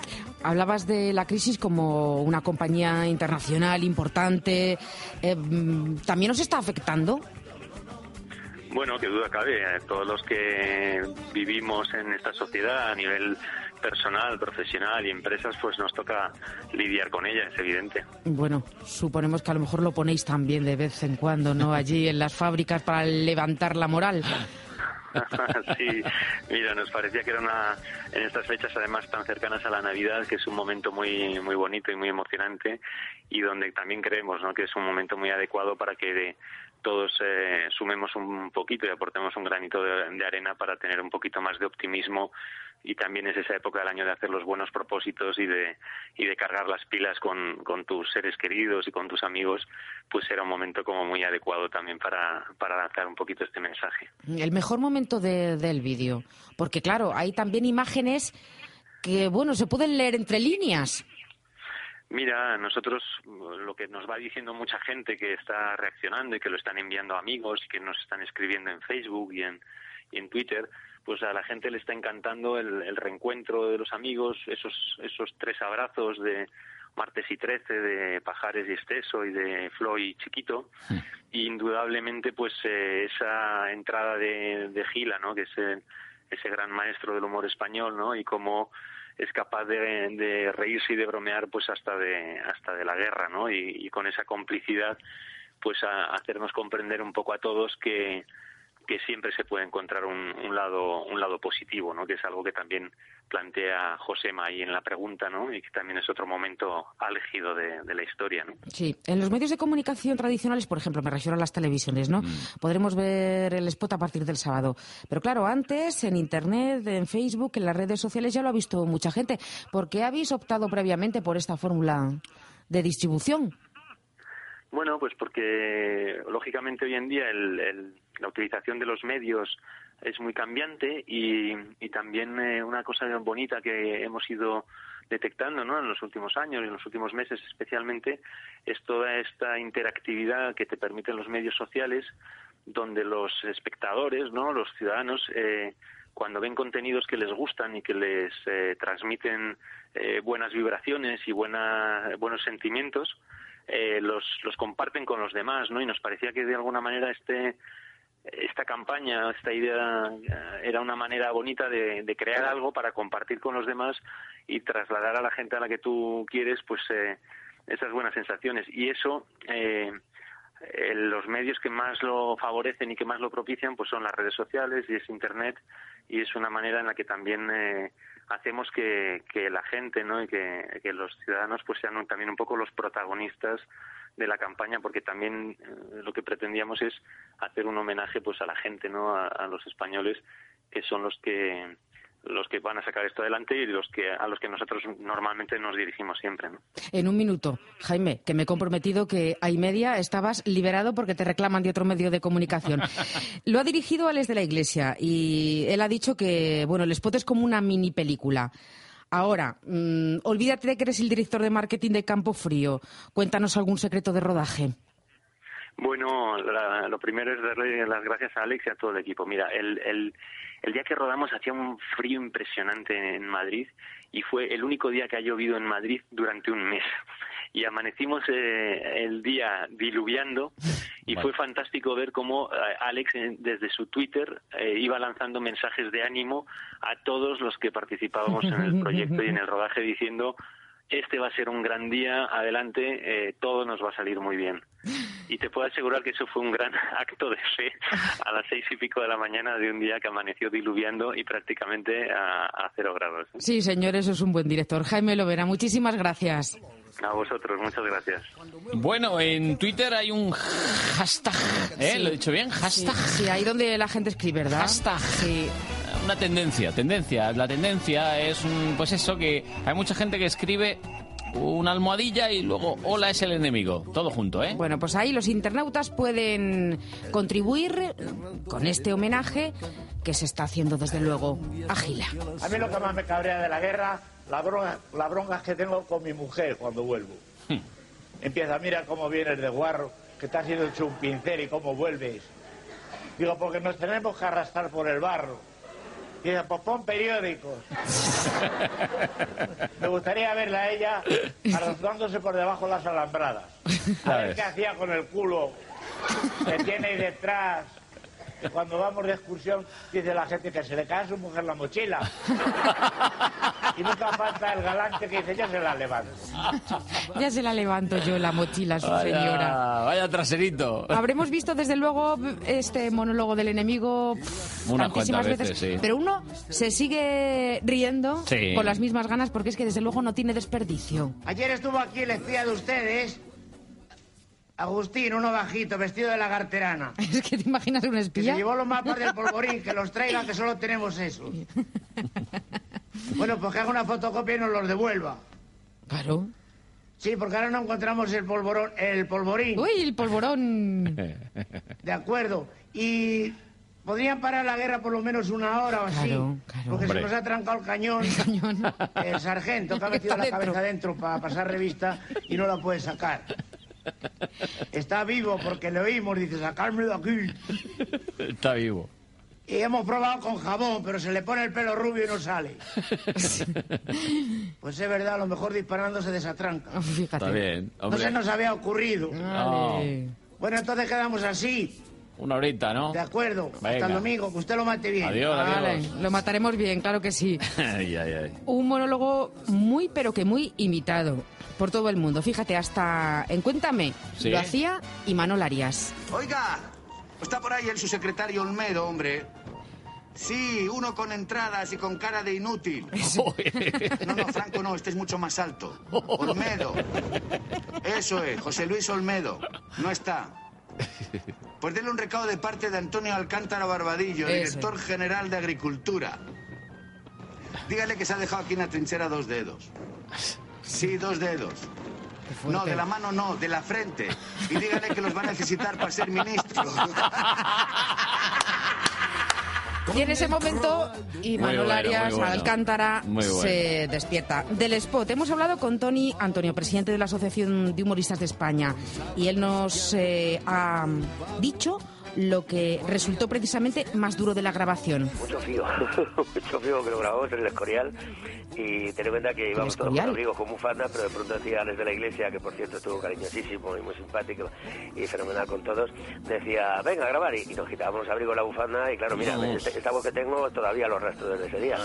Hablabas de la crisis como una compañía internacional importante. Eh, ¿También os está afectando? Bueno, que duda cabe, eh, todos los que vivimos en esta sociedad a nivel personal, profesional y empresas, pues nos toca lidiar con ella, es evidente. Bueno, suponemos que a lo mejor lo ponéis también de vez en cuando, ¿no? Allí en las fábricas para levantar la moral. sí, mira, nos parecía que era una, en estas fechas además tan cercanas a la Navidad, que es un momento muy, muy bonito y muy emocionante y donde también creemos, ¿no? Que es un momento muy adecuado para que de- todos eh, sumemos un poquito y aportemos un granito de, de arena para tener un poquito más de optimismo y también es esa época del año de hacer los buenos propósitos y de, y de cargar las pilas con, con tus seres queridos y con tus amigos, pues era un momento como muy adecuado también para, para lanzar un poquito este mensaje. El mejor momento de- del vídeo. Porque, claro, hay también imágenes que, bueno, se pueden leer entre líneas. Mira, nosotros lo que nos va diciendo mucha gente que está reaccionando y que lo están enviando a amigos y que nos están escribiendo en Facebook y en, y en Twitter, pues a la gente le está encantando el, el reencuentro de los amigos, esos, esos tres abrazos de martes y 13 de Pajares y Esteso y de Flo y Chiquito. Y indudablemente, pues eh, esa entrada de, de Gila, ¿no? Que es el- ese gran maestro del humor español, ¿no? Y cómo es capaz de, de reírse y de bromear pues hasta de hasta de la guerra no y, y con esa complicidad pues a, hacernos comprender un poco a todos que que siempre se puede encontrar un, un lado un lado positivo no que es algo que también plantea Josema ahí en la pregunta no y que también es otro momento álgido de, de la historia no Sí, en los medios de comunicación tradicionales, por ejemplo, me refiero a las televisiones, ¿no? Podremos ver el spot a partir del sábado. Pero claro, antes en Internet, en Facebook, en las redes sociales ya lo ha visto mucha gente. ¿Por qué habéis optado previamente por esta fórmula de distribución? Bueno, pues porque lógicamente hoy en día el- el- la utilización de los medios es muy cambiante y, también eh, una cosa bonita que hemos ido detectando ¿no? en los últimos años y en los últimos meses especialmente es toda esta interactividad que te permiten los medios sociales donde los espectadores, ¿no? los ciudadanos, eh, cuando ven contenidos que les gustan y que les eh, transmiten eh, buenas vibraciones y buena, buenos sentimientos, eh, los, los comparten con los demás, ¿no? Y nos parecía que de alguna manera este esta campaña, esta idea eh, era una manera bonita de, de crear algo para compartir con los demás y trasladar a la gente a la que tú quieres, pues eh, esas buenas sensaciones. Y eso, eh, eh, los medios que más lo favorecen y que más lo propician, pues son las redes sociales y es Internet y es una manera en la que también eh, hacemos que, que la gente, ¿no? Y que, que los ciudadanos, pues sean también un poco los protagonistas de la campaña porque también eh, lo que pretendíamos es hacer un homenaje pues a la gente no a los españoles que son los que los que van a sacar esto adelante y los que a los que nosotros normalmente nos dirigimos siempre ¿no? En un minuto, Jaime, que me he comprometido que a y media estabas liberado porque te reclaman de otro medio de comunicación. Lo ha dirigido Alex de la Iglesia y él ha dicho que, bueno, el spot es como una mini película. Ahora, mm, olvídate de que eres el director de marketing de Campo Frío. Cuéntanos algún secreto de rodaje. Bueno, la- lo primero es darle las gracias a Alex y a todo el equipo. Mira, el, el, el día que rodamos hacía un frío impresionante en Madrid y fue el único día que ha llovido en Madrid durante un mes. Y amanecimos eh, el día diluviando y fue fantástico ver cómo eh, Alex eh, desde su Twitter eh, iba lanzando mensajes de ánimo a todos los que participábamos en el proyecto y en el rodaje diciendo este va a ser un gran día, adelante, eh, todo nos va a salir muy bien. Y te puedo asegurar que eso fue un gran acto de fe a las seis y pico de la mañana de un día que amaneció diluviando y prácticamente a, a cero grados. Sí, señor, eso es un buen director. Jaime Lovera, muchísimas gracias. A vosotros, muchas gracias. Bueno, en Twitter hay un hashtag, ¿eh? ¿Lo he dicho bien? Hashtag. Sí, ahí donde la gente escribe, ¿verdad? Hashtag. Una tendencia, tendencia. La tendencia es, un, pues eso, que hay mucha gente que escribe una almohadilla y luego hola es el enemigo. Todo junto, ¿eh? Bueno, pues ahí los internautas pueden contribuir con este homenaje que se está haciendo desde luego a Gila. A mí lo que más me cabrea de la guerra, la bronca, la bronca que tengo con mi mujer cuando vuelvo. Empieza, mira cómo vienes de guarro, que te has ido hecho un pincel y cómo vuelves. Digo, porque nos tenemos que arrastrar por el barro. Dice, pues pon periódicos. Me gustaría verla a ella arrastrándose por debajo de las alambradas. A ver qué hacía con el culo que tiene ahí detrás. Que Cuando vamos de excursión, dice la gente que se le cae a su mujer la mochila. Y nunca falta el galante que dice, ya se la levanto. Ya se la levanto yo la mochila, su Vaya, señora. vaya traserito. Habremos visto desde luego este monólogo del enemigo pff, Unas tantísimas veces, sí. pero uno se sigue riendo Sí. con las mismas ganas porque es que desde luego no tiene desperdicio. Ayer estuvo aquí el espía de ustedes, Agustín, uno bajito, vestido de lagarterana. Es que te imaginas un Que se espía. llevó los mapas del polvorín, que los traigan, que solo tenemos esos. Bueno, pues que haga una fotocopia y nos los devuelva. Claro. Sí, porque ahora no encontramos el polvorón, el polvorín. Uy, el polvorón. De acuerdo. Y podrían parar la guerra por lo menos una hora o así. Claro, claro. Porque Hombre. se nos ha trancado el cañón. El sargento que ha metido la dentro. cabeza dentro para pasar revista y no la puede sacar. Está vivo porque le oímos, dice, sacarme de aquí. Está vivo. Y hemos probado con jabón, pero se le pone el pelo rubio y no sale. Pues es verdad, a lo mejor disparando se desatranca. Está bien, No hombre. se nos había ocurrido. Bueno, entonces quedamos así. Una horita, ¿no? De acuerdo. Hasta Venga. el domingo, que usted lo mate bien. Adiós, Vale, adiós. lo mataremos bien, claro que sí. ay, ay, ay. Un monólogo muy, pero que muy imitado por todo el mundo. Fíjate, hasta en Cuéntame Sí. lo hacía Imanol Arias. Oiga, está por ahí el subsecretario Olmedo, hombre. Sí, uno con entradas y con cara de inútil. No, no, Franco no, este es mucho más alto. Olmedo. Eso es, José Luis Olmedo. No está. Pues denle un recado de parte de Antonio Alcántara Barbadillo, director general de Agricultura. Dígale que se ha dejado aquí en la trinchera dos dedos. Sí, dos dedos. No, de la mano no, de la frente. Y dígale que los va a necesitar para ser ministro. Y en ese momento, Imanol bueno, Arias bueno. Alcántara bueno. se despierta. Del spot, hemos hablado con Tony Antonio, presidente de la Asociación de Humoristas de España, y él nos eh, ha dicho lo que resultó precisamente más duro de la grabación. Mucho frío, mucho frío que lo grabamos en el Escorial. Y ten en cuenta que íbamos todos con abrigos, con bufanda, pero de pronto decía desde la iglesia, que por cierto estuvo cariñosísimo y muy simpático y fenomenal con todos, decía, venga a grabar y, nos quitábamos los abrigos, la bufanda y claro, mira, este, esta voz que tengo todavía los rastros desde ese día,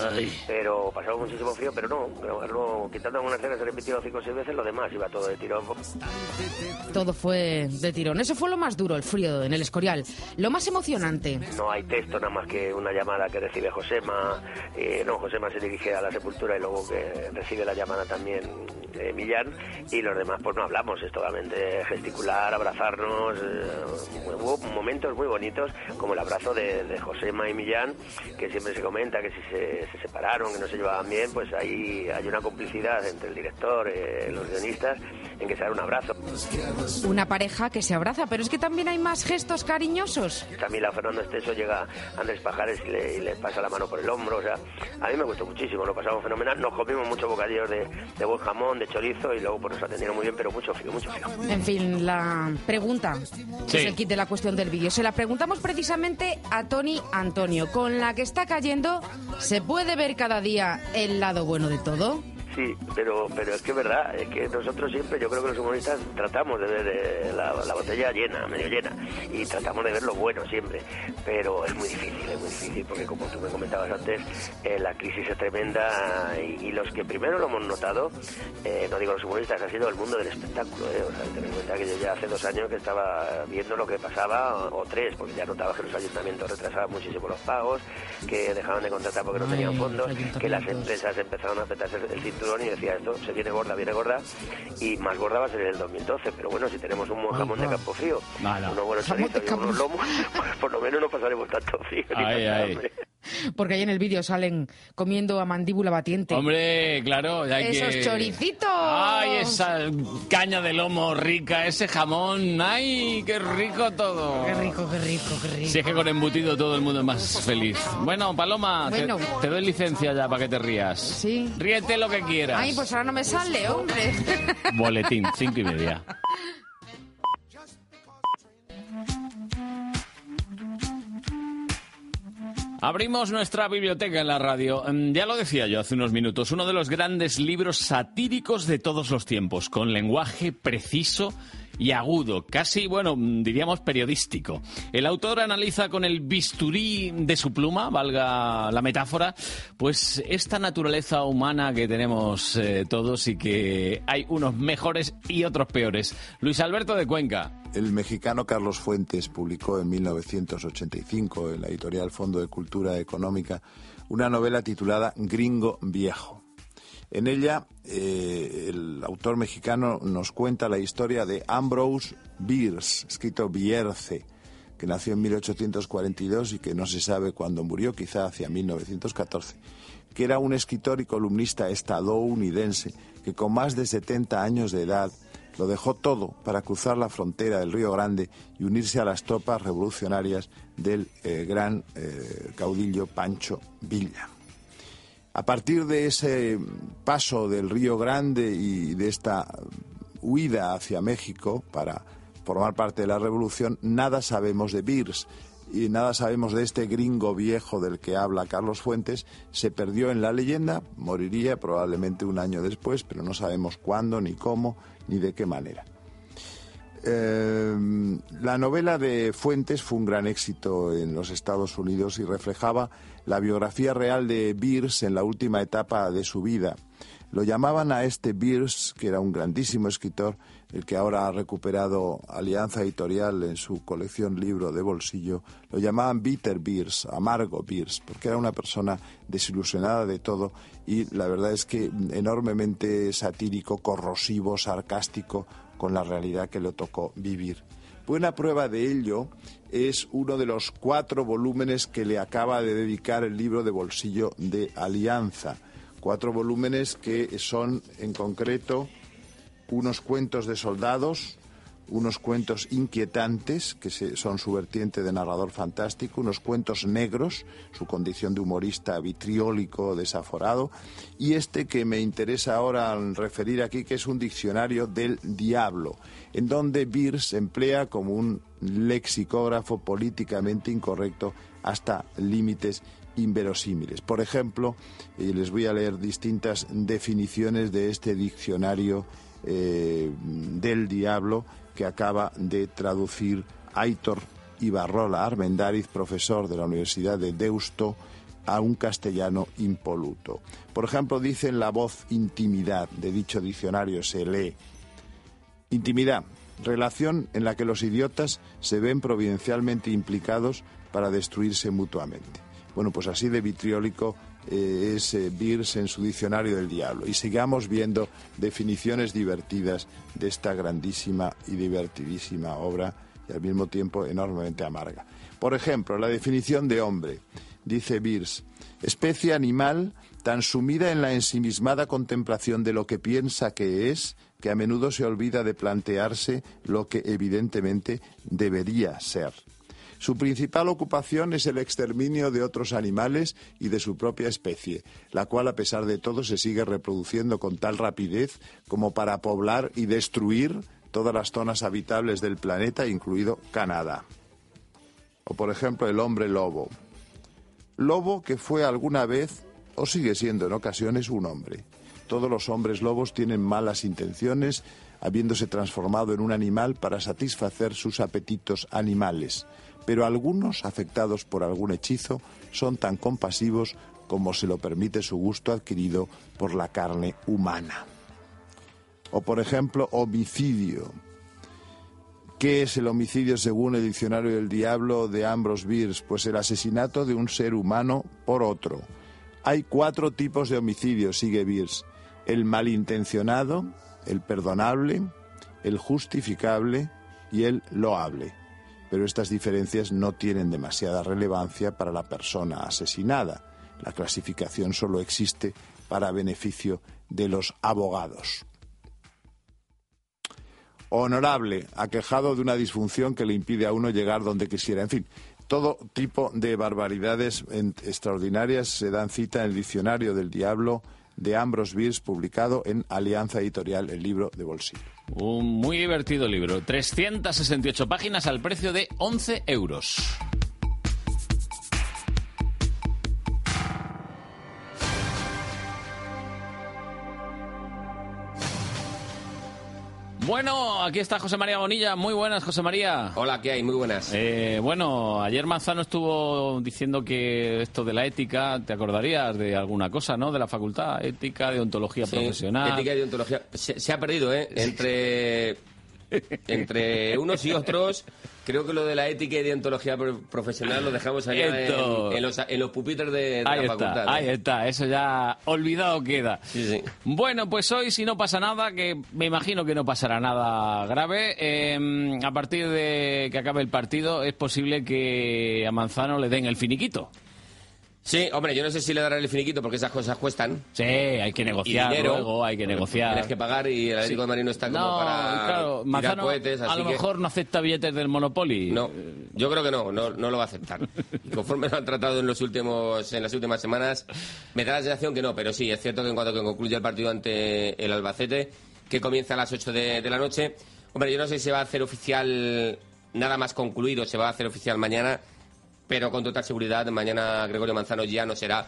pero pasaba muchísimo frío, pero no, grabarlo, quitando algunas escenas se repitió cinco o seis veces, lo demás iba todo de tirón. Todo fue de tirón, eso fue lo más duro, el frío en el Escorial, lo más emocionante. No hay texto nada más que una llamada que recibe Josema, eh, no, Josema se dirige a la sepultura y luego que recibe la llamada también eh, Millán y los demás pues no hablamos, es totalmente gesticular, abrazarnos, eh, hubo momentos muy bonitos como el abrazo de, de Josema y Millán que siempre se comenta que si se, separaron, que no se llevaban bien, pues ahí hay una complicidad entre el director, eh, los guionistas en que se da un abrazo. Una pareja que se abraza, pero es que también hay más gestos cariñosos. También la Fernando Esteso llega a Andrés Pajares y le, y le, pasa la mano por el hombro, o sea, a mí me gustó muchísimo, lo pasamos fenomenal, nos comimos muchos bocadillos de, de buen jamón, de chorizo y luego pues nos atendieron muy bien, pero mucho frío, mucho frío. En fin, la pregunta, Sí. es el kit de la cuestión del vídeo, se la preguntamos precisamente a Tony Antonio, con la que está cayendo, ¿se puede ver cada día el lado bueno de todo? Sí, pero, pero es que es verdad, es que nosotros siempre, yo creo que los humoristas tratamos de ver eh, la, la botella llena, medio llena, y tratamos de ver lo bueno siempre, pero es muy difícil, es muy difícil, porque como tú me comentabas antes, eh, la crisis es tremenda y, y los que primero lo hemos notado, eh, no digo los humoristas, ha sido el mundo del espectáculo, o sea, ten en cuenta que yo ya hace dos años que estaba viendo lo que pasaba, o, o tres, porque ya notaba que los ayuntamientos retrasaban muchísimo los pagos, que dejaban de contratar porque no tenían fondos, que las empresas empezaron a apretarse el cinturón y decía esto se viene gorda, viene gorda y más gorda va a ser en el 2012. Pero bueno, si tenemos un buen jamón de campo frío, unos buenos chorizos y unos lomos, pues por lo menos no pasaremos tanto frío. ni Ay, tanta ay. Porque ahí en el vídeo salen comiendo a mandíbula batiente. Hombre, claro, ya hay Esos que... choricitos. ¡Ay, esa caña de lomo rica, ese jamón! ¡Ay, qué rico todo! Qué rico, qué rico, qué rico. Si es que con embutido todo el mundo es más feliz. Bueno, Paloma, te-. Te, doy licencia ya para que te rías. Sí. Ríete lo que quieras. Ay, pues ahora no me sale, hombre. Boletín, cinco y media. Abrimos nuestra biblioteca en la radio. Mm, Ya lo decía yo hace unos minutos, uno de los grandes libros satíricos de todos los tiempos, con lenguaje preciso y agudo, casi, bueno, diríamos periodístico. El autor analiza con el bisturí de su pluma, valga la metáfora, pues esta naturaleza humana que tenemos eh, todos y que hay unos mejores y otros peores. Luis Alberto de Cuenca. El mexicano Carlos Fuentes publicó en 1985 en la editorial Fondo de Cultura Económica una novela titulada Gringo Viejo. En ella, eh, el autor mexicano nos cuenta la historia de Ambrose Bierce, escrito Bierce, que nació en 1842 y que no se sabe cuándo murió, quizá hacia 1914, que era un escritor y columnista estadounidense que con más de 70 años de edad lo dejó todo para cruzar la frontera del Río Grande y unirse a las tropas revolucionarias del eh, gran eh, caudillo Pancho Villa. A partir de ese paso del Río Grande y de esta huida hacia México para formar parte de la revolución, nada sabemos de Beers y nada sabemos de este gringo viejo del que habla Carlos Fuentes. Se perdió en la leyenda, moriría probablemente un año después, pero no sabemos cuándo, ni cómo, ni de qué manera. Eh, la novela de Fuentes fue un gran éxito en los Estados Unidos y reflejaba la biografía real de Beers en la última etapa de su vida. Lo llamaban a este Beers, que era un grandísimo escritor, el que ahora ha recuperado Alianza Editorial en su colección libro de bolsillo, lo llamaban Bitter Beers, amargo Beers, porque era una persona desilusionada de todo y la verdad es que enormemente satírico, corrosivo, sarcástico con la realidad que le tocó vivir. Buena prueba de ello es uno de los cuatro volúmenes que le acaba de dedicar el libro de bolsillo de Alianza. Cuatro volúmenes que son en concreto unos cuentos de soldados, unos cuentos inquietantes, que son su vertiente de narrador fantástico, unos cuentos negros, su condición de humorista vitriólico, desaforado, y este que me interesa ahora referir aquí, que es un diccionario del diablo, en donde Beers emplea como un lexicógrafo políticamente incorrecto hasta límites inverosímiles. Por ejemplo, y les voy a leer distintas definiciones de este diccionario eh, del diablo que acaba de traducir Aitor Ibarrola Armendáriz, profesor de la Universidad de Deusto, a un castellano impoluto. Por ejemplo, dice en la voz intimidad de dicho diccionario se lee Intimidad, relación en la que los idiotas se ven providencialmente implicados para destruirse mutuamente. Bueno, pues así de vitriólico eh, es eh, en su diccionario del diablo. Y sigamos viendo definiciones divertidas de esta grandísima y divertidísima obra y al mismo tiempo enormemente amarga. Por ejemplo, la definición de hombre, dice Beers, especie animal tan sumida en la ensimismada contemplación de lo que piensa que es, que a menudo se olvida de plantearse lo que evidentemente debería ser. Su principal ocupación es el exterminio de otros animales y de su propia especie, la cual a pesar de todo se sigue reproduciendo con tal rapidez como para poblar y destruir todas las zonas habitables del planeta, incluido Canadá. O por ejemplo el hombre lobo. Lobo que fue alguna vez o sigue siendo en ocasiones un hombre. Todos los hombres lobos tienen malas intenciones, habiéndose transformado en un animal para satisfacer sus apetitos animales, pero algunos, afectados por algún hechizo, son tan compasivos como se lo permite su gusto adquirido por la carne humana. O por ejemplo, homicidio. ¿Qué es el homicidio según el diccionario del diablo de Ambrose Bierce? Pues el asesinato de un ser humano por otro. Hay cuatro tipos de homicidio, sigue Bierce. El malintencionado, el perdonable, el justificable y el loable. Pero estas diferencias no tienen demasiada relevancia para la persona asesinada. La clasificación solo existe para beneficio de los abogados. Honorable, aquejado de una disfunción que le impide a uno llegar donde quisiera. En fin, todo tipo de barbaridades extraordinarias se dan cita en el Diccionario del Diablo de Ambrose Bierce, publicado en Alianza Editorial, el libro de bolsillo. Un muy divertido libro. 368 páginas al precio de 11 euros. Bueno, aquí está José María Bonilla. Muy buenas, José María. Hola, ¿qué hay? Muy buenas. Eh, bueno, ayer Manzano estuvo diciendo que esto de la ética, ¿te acordarías de alguna cosa, no? De la facultad, ética, de ontología Sí, profesional. Ética y deontología. Se, se ha perdido, ¿eh? Entre, entre unos y otros. Creo que lo de la ética y deontología pro- profesional lo dejamos allá en, los, en los pupitres de, de Ahí la está, facultad. ¿eh? ahí está, eso ya olvidado queda. Sí, sí. Bueno, pues hoy si no pasa nada, que me imagino que no pasará nada grave, eh, a partir de que acabe el partido es posible que a Manzano le den el finiquito. Sí, hombre, yo no sé si le darán el finiquito porque esas cosas cuestan. Sí, hay que negociar y dinero, luego, hay que negociar. Tienes que pagar y el Atlético Sí. de Madrid no está como No, para claro, Manzano cohetes, a así lo que- mejor no acepta billetes del Monopoly. No, yo creo que no, no, no lo va a aceptar. Y conforme lo han tratado en los últimos, en las últimas semanas, me da la sensación que no, pero sí, es cierto que en cuanto que concluya el partido ante el Albacete, que comienza a las 8 de, de la noche, hombre, yo no sé si se va a hacer oficial nada más concluido, se va a hacer oficial mañana, pero con total seguridad mañana Gregorio Manzano ya no será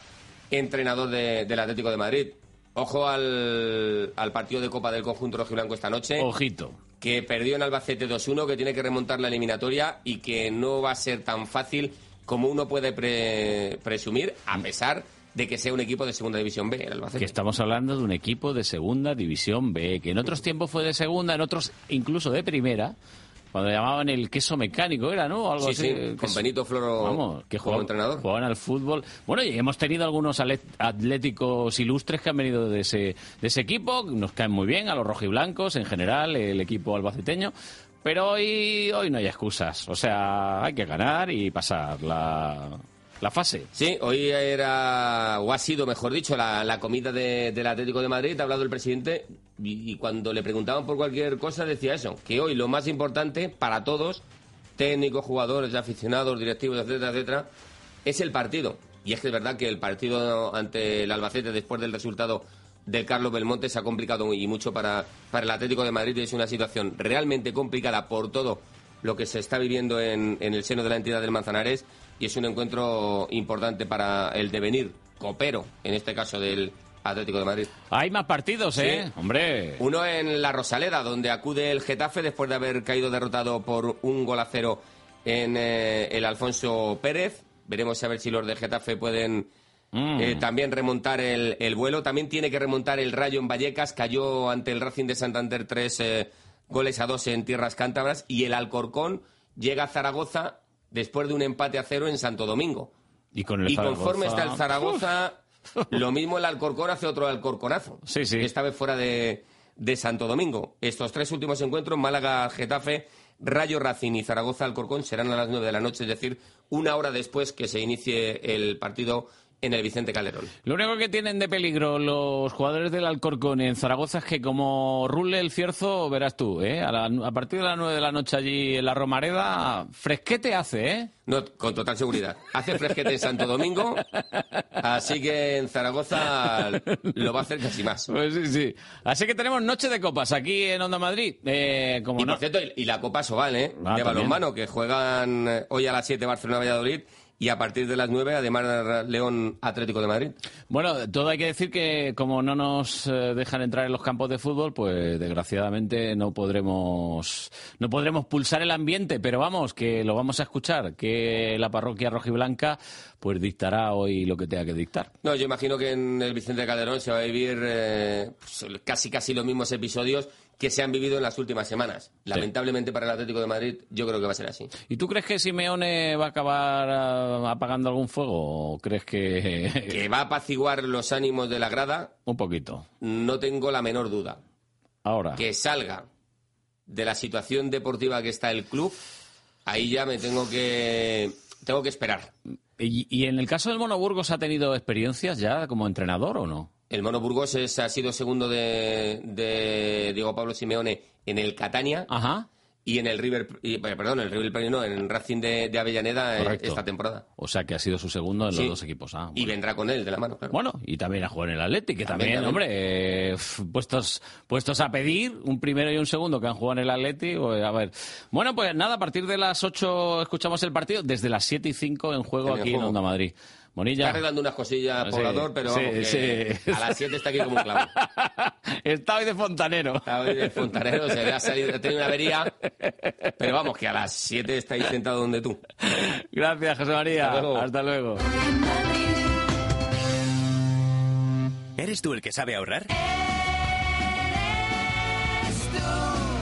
entrenador de- del Atlético de Madrid. Ojo al, al partido de Copa del conjunto rojiblanco esta noche. Ojito. Que perdió en Albacete 2-1, que tiene que remontar la eliminatoria y que no va a ser tan fácil como uno puede pre- presumir, a pesar de que sea un equipo de Segunda División B, el Albacete. Que estamos hablando de un equipo de segunda división B, que en otros tiempos fue de segunda, en otros incluso de primera, cuando llamaban el queso mecánico, era, ¿no? Algo Sí, así. sí, con Benito Floro Vamos, que como jugaban, entrenador. jugaban al fútbol. Bueno, y hemos tenido algunos atléticos ilustres que han venido de ese, de ese equipo, nos caen muy bien, a los rojiblancos en general, el equipo albaceteño. Pero hoy, hoy no hay excusas. O sea, hay que ganar y pasar la, la fase. Sí, hoy era, o ha sido, mejor dicho, la, la comida de- del Atlético de Madrid. Ha hablado el presidente y, y cuando le preguntaban por cualquier cosa decía eso, que hoy lo más importante para todos, técnicos, jugadores, aficionados, directivos, etcétera, etcétera, es el partido. Y es que es verdad que el partido ante el Albacete después del resultado del Carlos Belmonte se ha complicado y mucho para, para el Atlético de Madrid y es una situación realmente complicada por todo lo que se está viviendo en, en el seno de la entidad del Manzanares y es un encuentro importante para el devenir copero, en este caso del Atlético de Madrid. Hay más partidos, ¿eh? Sí. Hombre. Uno en la Rosaleda, donde acude el Getafe después de haber caído derrotado por un gol a cero en eh, el Alfonso Pérez. Veremos a ver si los de Getafe pueden Mm. eh, también remontar el, el vuelo. También tiene que remontar el Rayo en Vallecas. Cayó ante el Racing de Santander tres eh, goles a dos en tierras cántabras. Y el Alcorcón llega a Zaragoza después de un empate a cero en Santo Domingo. Y con el Y conforme está el Zaragoza, lo mismo el Alcorcón hace otro Alcorconazo. Sí, sí. Esta vez fuera de, de Santo Domingo. Estos tres últimos encuentros, Málaga, Getafe, Rayo Racing y Zaragoza Alcorcón, serán a las nueve de la noche, es decir, una hora después que se inicie el partido en el Vicente Calderón. Lo único que tienen de peligro los jugadores del Alcorcón en Zaragoza es que como rule el cierzo, verás tú, ¿eh? A, la- a partir de las 9 de la noche allí en la Romareda, fresquete hace, ¿eh? No, con total seguridad. Hace fresquete en Santo Domingo, así que en Zaragoza lo va a hacer casi más. Pues sí, sí. Así que tenemos noche de copas aquí en Onda Madrid. Eh, como Y no... por cierto, y- la Copa Sobal, ¿eh? Ah, de balonmano, que juegan eh, hoy a las 7 Barcelona-Valladolid y a partir de las 9, además, León Atlético de Madrid. Bueno, todo hay que decir que como no nos eh, dejan entrar en los campos de fútbol, pues desgraciadamente no podremos no podremos pulsar el ambiente, pero vamos, que lo vamos a escuchar, que la parroquia rojiblanca pues dictará hoy lo que tenga que dictar. No, yo imagino que en el Vicente Calderón se va a vivir eh, pues, casi casi los mismos episodios que se han vivido en las últimas semanas. Lamentablemente para el Atlético de Madrid, yo creo que va a ser así. ¿Y tú crees que Simeone va a acabar ah, apagando algún fuego o crees que Que va a apaciguar los ánimos de la grada, un poquito? no tengo la menor duda. Ahora. Que salga de la situación deportiva que está el club, ahí ya me tengo que tengo que esperar. ¿Y, y en el caso del Mono Burgos ha tenido experiencias ya como entrenador o no? El Mono Burgos es- ha sido segundo de, de Diego Pablo Simeone en el Catania y en el River, y, perdón, el River Plate no, en el Racing de, de Avellaneda eh, Correcto. esta temporada. O sea que ha sido su segundo en los Sí. dos equipos. Ah, Y vendrá con él de la mano, claro. Bueno, y también a jugar en el Atleti, que también, hombre, eh, puestos, puestos a pedir, un primero y un segundo que han jugado en el Atleti, pues, a ver. Bueno, pues nada, a partir de las 8 escuchamos el partido, desde las 7 y 5 en juego En aquí en juego. Onda Madrid. Bonilla. Está arreglando unas cosillas Sí, poblador, pero sí, vamos, que sí. a las 7 está aquí como un clavo. Está hoy de fontanero. Está hoy de fontanero, se le ha salido, ha tenido una avería, pero vamos, que a las 7 está ahí sentado donde tú. Gracias, José María. Hasta luego. Hasta luego. ¿Eres tú el que sabe ahorrar?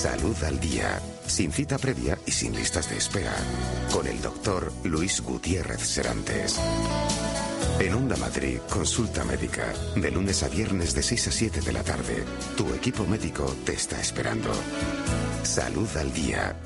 Salud al día, sin cita previa y sin listas de espera, con el doctor Luis Gutiérrez Serantes. En Onda Madrid, consulta médica, de lunes a viernes de 6 a 7 de la tarde. Tu equipo médico te está esperando. Salud al día.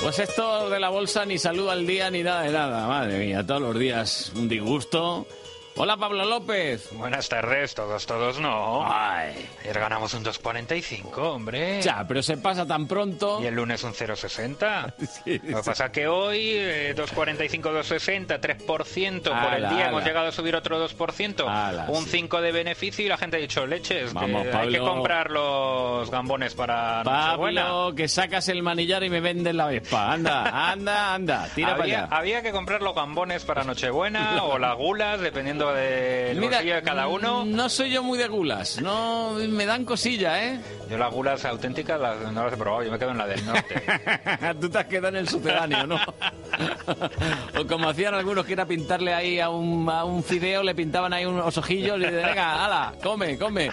Pues esto de la bolsa ni salud al día ni nada de nada. Madre mía, todos los días un disgusto. Hola Pablo López. Buenas tardes, todos, todos no. Ayer ganamos un 2.45, hombre. Ya, pero se pasa tan pronto. Y el lunes un 0.60. Lo que pasa que hoy eh, 2.45, 2.60, 3% por el Ala, día. ala. Hemos llegado a subir otro 2%. Ala, un sí. 5 de beneficio y la gente ha dicho leches. que Vamos, hay que Pablo. comprar los gambones para Nochebuena. Pablo, que sacas el manillar y me vendes la Vespa. Anda, anda, anda, tira había, para allá. había que comprar los gambones para Nochebuena o las gulas, dependiendo del Mira, bolsillo de cada uno. No soy yo muy de gulas, no me dan cosilla, ¿eh? Yo las gulas auténticas las, no las he probado, yo me quedo en la del norte. Tú te has quedado en el sucedáneo, ¿no? o como hacían algunos que era pintarle ahí a un, a un fideo, le pintaban ahí unos ojillos y le decían, venga, ala, come, come.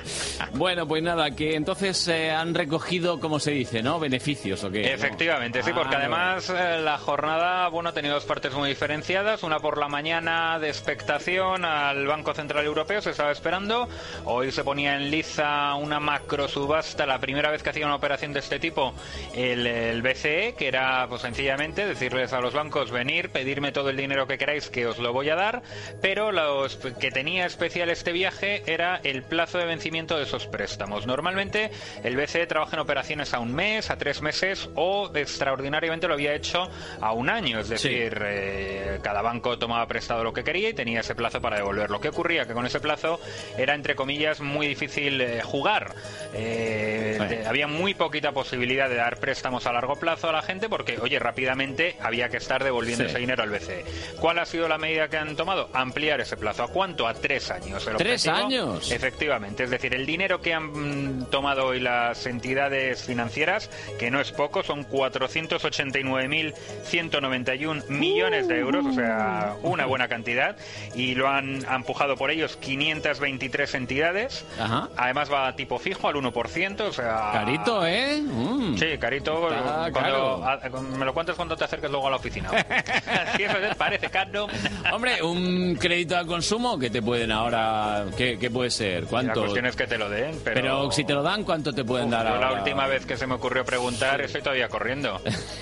Bueno, pues nada, que entonces eh, han recogido, como se dice, ¿no? Beneficios o qué. Efectivamente, sí, Ah, porque no. además eh, la jornada, bueno, ha tenido dos partes muy diferenciadas. Una por la mañana de expectación al Banco Central Europeo, se estaba esperando. Hoy se ponía en liza una macro subasta, la primera vez que hacía una operación de este tipo, el, el BCE, que era, pues sencillamente, decirles a los bancos, venir, pedirme todo el dinero que queráis, que os lo voy a dar. Pero lo que tenía especial este viaje era el plazo de vencimiento de esos préstamos. Normalmente el BCE trabaja en operaciones a un mes, a tres meses o extraordinariamente lo había hecho a un año. Es decir, eh, cada banco tomaba prestado lo que quería y tenía ese plazo para devolverlo. ¿Qué ocurría? Que con ese plazo era, entre comillas, muy difícil eh, jugar. Eh, Sí. de- había muy poquita posibilidad de dar préstamos a largo plazo a la gente porque, oye, rápidamente había que estar devolviendo Sí. ese dinero al BCE. ¿Cuál ha sido la medida que han tomado? Ampliar ese plazo. ¿A cuánto? A tres años. El ¿Tres objetivo- años? Efectivamente. Es decir, el dinero que han mm, tomado hoy las entidades financieras, que no es poco, son 489.191 millones de euros, o sea, una buena cantidad, y lo han empujado por ellos 523 entidades. Ajá. Además va a tipo fijo al 1%, o sea... Carito, ¿eh? Mm. Sí, carito. Está cuando- caro. a- me lo cuentas cuando te acerques luego a la oficina. Sí, eso es, parece caro. Hombre, un crédito al consumo que te pueden ahora... ¿Qué, qué puede ser? La ¿Cuánto? cuestión es que te lo den, pero... Pero si te lo dan, ¿cuánto te pueden dar Yo ahora? la última vez que se me ocurrió preguntar, estoy todavía corriendo.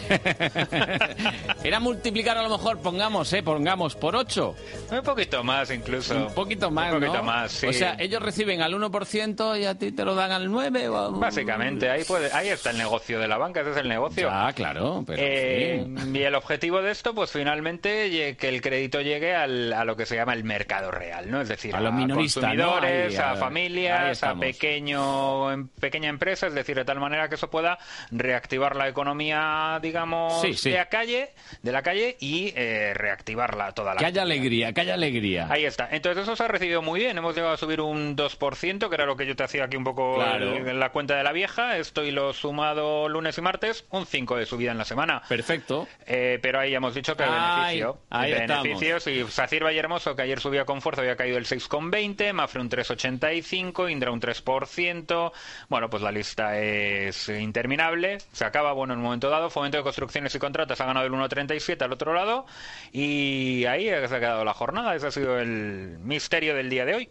Era multiplicar a lo mejor, pongamos, ¿eh? Pongamos por 8. Un poquito más incluso. Un poquito más, Un poquito ¿no? más, sí. O sea, ellos reciben al 1% y a ti te lo dan al 9%. o- Básicamente, ahí, puede, ahí está el negocio de la banca, ese es el negocio. Ah, claro, pero... Eh, sí. Y el objetivo de esto, pues finalmente, que el crédito llegue al- a lo que se llama el mercado real, ¿no? Es decir, A los consumidores, Ahí, a, familias, a pequeño, em- pequeña empresa, es decir, de tal manera que eso pueda reactivar la economía, digamos, Sí, sí. de la calle, de la calle y eh, reactivarla toda la Que haya alegría, que haya alegría. Ahí está. Entonces eso se ha recibido muy bien. Hemos llegado a subir un 2%, que era lo que yo te hacía aquí un poco Claro. en la cuenta de la vieja. Esto y lo sumado lunes y martes, un 5 de subida en la semana. Perfecto. Eh, pero ahí hemos dicho que el Ay, beneficio. ahí el estamos. sí. Sacir Valle Hermoso, que ayer subía con fuerza, había caído el 6,20, Mafre un 3,85, Indra un 3%. Bueno, pues la lista es interminable. Se acaba, bueno, en un momento dado. Fomento de Construcciones y Contratas ha ganado el 1,37 al otro lado. Y ahí se ha quedado la jornada. Ese ha sido el misterio del día de hoy.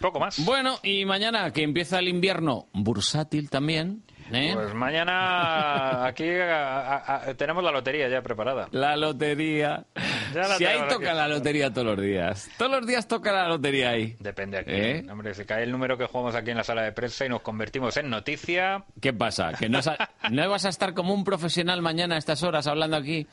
Poco más. Bueno, y mañana que empieza el invierno bursátil también. ¿eh? Pues mañana aquí a- a- a- tenemos la lotería ya preparada. La lotería. La si ahí toca la lotería todos los días. Todos los días toca la lotería ahí. Depende aquí. ¿Eh? Hombre, si cae el número que jugamos aquí en la sala de prensa y nos convertimos en noticia. ¿Qué pasa? ¿Que no, no vas a estar como un profesional mañana a estas horas hablando aquí?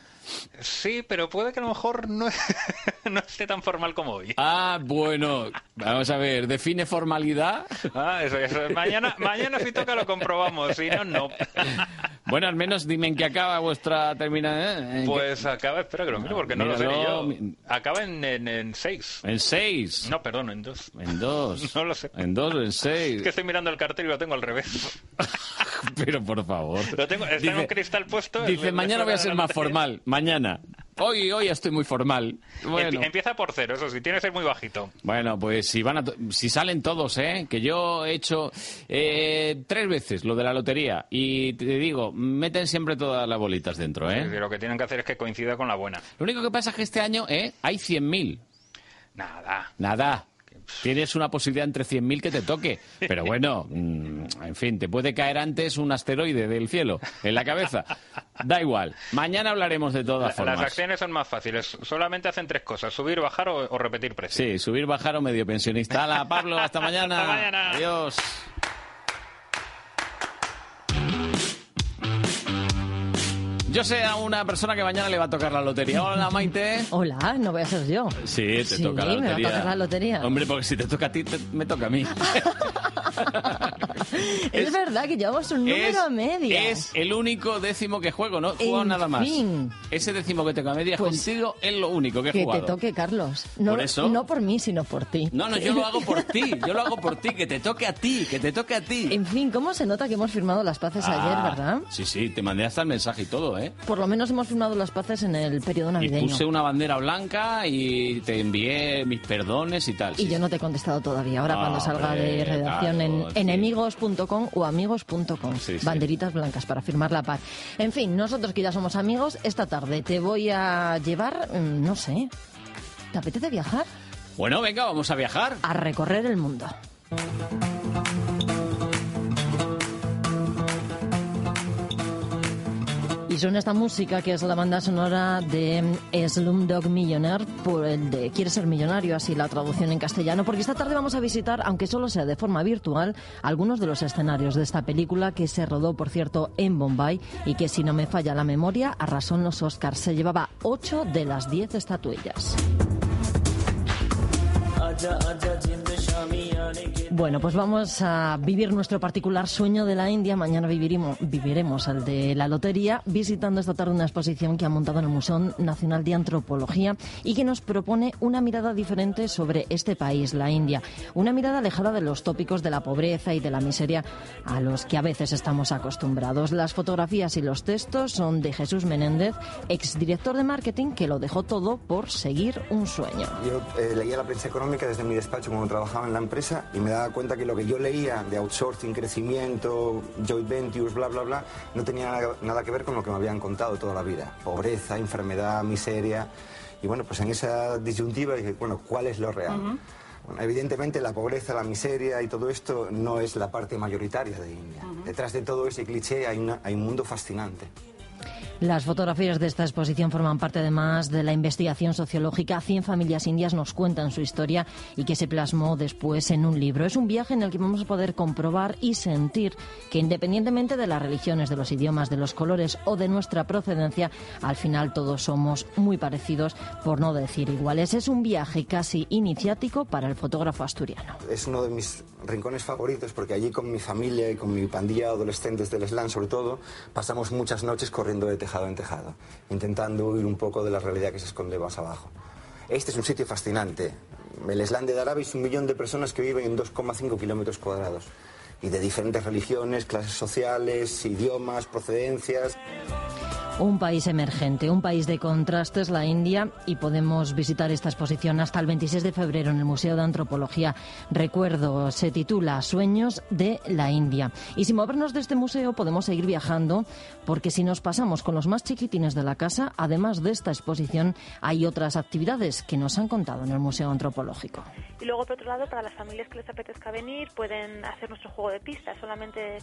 Sí, pero puede que a lo mejor no, no esté tan formal como hoy. Ah, bueno. Vamos a ver, define formalidad. Ah, eso, eso. Mañana, mañana si toca lo comprobamos, si no, no. Bueno, al menos dime en qué acaba vuestra terminación. Pues acaba, espera que lo miro porque no lo sé Míralo, ni yo. Acaba en, en, en seis. En seis. No, perdón, en dos. En dos. No lo sé. En dos, en Es seis. que estoy mirando el cartel y lo tengo al revés. Pero por favor. Lo tengo, está en un cristal puesto. Dice, mañana voy a ser más formal. Mañana. Hoy, hoy estoy muy formal. Bueno. Empie- Empieza por cero, eso sí, tiene que ser muy bajito. Bueno, pues si van a si salen todos, ¿eh? Que yo he hecho eh, tres veces lo de la lotería y te digo, meten siempre todas las bolitas dentro, ¿eh? Lo que tienen que hacer es que coincida con la buena. Lo único que pasa es que este año, ¿eh? Hay 100.000. Nada. Nada. Tienes una posibilidad entre 100.000 que te toque. Pero bueno, mm, en fin, te puede caer antes un asteroide del cielo en la cabeza. Da igual. Mañana hablaremos de todas La- formas. Las acciones son más fáciles. Solamente hacen tres cosas: subir, bajar o, o repetir precio. Sí, subir, bajar o medio pensionista. Hala, Pablo, hasta mañana. Hasta mañana. Adiós. Yo sé a una persona que mañana le va a tocar la lotería. Hola, Maite. Hola, no voy a ser yo. Sí, te Sí, toca la me va a lotería. tocar la lotería. Hombre, porque si te toca a ti, te- me toca a mí. Es, verdad que llevamos un número es, a medias. Es el único décimo que juego, no jugado En nada más. fin. Ese décimo que tengo a medias Pues, contigo es lo único que he que jugado. te toque, Carlos. No, Por eso- no por mí, sino por ti. No, no, yo lo hago por ti, yo lo hago por ti, que te toque a ti, que te toque a ti. En fin, ¿cómo se nota que hemos firmado las paces ayer, Ah, verdad? Sí, sí, te mandé hasta el mensaje y todo, ¿eh? Por lo menos hemos firmado las paces en el periodo Y navideño. puse una bandera blanca y te envié mis perdones y tal. Y yo no te he contestado todavía. Ahora Ah, cuando salga de redacción claro, en sí. enemigos.com o amigos.com. Banderitas blancas para firmar la paz. En fin, nosotros que ya somos amigos, esta tarde te voy a llevar, mm, no sé, ¿te apetece viajar? Bueno, venga, vamos a viajar. A recorrer el mundo. Suena esta música que es la banda sonora de Slumdog Millionaire, por el de Quiere ser millonario, así la traducción en castellano, porque esta tarde vamos a visitar, aunque solo sea de forma virtual, algunos de los escenarios de esta película que se rodó, por cierto, en Bombay y que, si no me falla la memoria, arrasó en los Oscars. Se llevaba 8 de las 10 estatuillas. Bueno, pues vamos a vivir nuestro particular sueño de la India. Mañana viviremos, viviremos el de la lotería, visitando esta tarde una exposición que ha montado en el Museo Nacional de Antropología y que nos propone una mirada diferente sobre este país, la India. Una mirada alejada de los tópicos de la pobreza y de la miseria a los que a veces estamos acostumbrados. Las fotografías y los textos son de Jesús Menéndez, exdirector de marketing, que lo dejó todo por seguir un sueño. Yo eh, leía la prensa económica desde mi despacho cuando trabajaba en la empresa y me daba cuenta que lo que yo leía de outsourcing, crecimiento, joint ventures, bla, bla, bla, no tenía nada, nada que ver con lo que me habían contado toda la vida. Pobreza, enfermedad, miseria. Y bueno, pues en esa disyuntiva dije, bueno, ¿cuál es lo real? Bueno, evidentemente la pobreza, la miseria y todo esto no es la parte mayoritaria de India. Detrás de todo ese cliché hay, una- hay un mundo fascinante. Las fotografías de esta exposición forman parte además de la investigación sociológica. 100 familias indias nos cuentan su historia y que se plasmó después en un libro. Es un viaje en el que vamos a poder comprobar y sentir que independientemente de las religiones, de los idiomas, de los colores o de nuestra procedencia, al final todos somos muy parecidos, por no decir iguales. Es un viaje casi iniciático para el fotógrafo asturiano. Es uno de mis rincones favoritos porque allí con mi familia y con mi pandilla adolescentes del slam sobre todo, pasamos muchas noches corriendo de tejado en tejado, intentando huir un poco de la realidad que se esconde más abajo. Este es un sitio fascinante. El slam de Daraba es un millón de personas que viven en 2,5 kilómetros cuadrados y de diferentes religiones, clases sociales, idiomas, procedencias. Un país emergente, un país de contrastes, la India, y podemos visitar esta exposición hasta el 26 de febrero en el Museo de Antropología. Recuerdo, se titula Sueños de la India. Y sin movernos de este museo podemos seguir viajando, porque si nos pasamos con los más chiquitines de la casa, además de esta exposición, hay otras actividades que nos han contado en el Museo Antropológico. Y luego, por otro lado, para las familias que les apetezca venir, pueden hacer nuestro juego de pistas. Solamente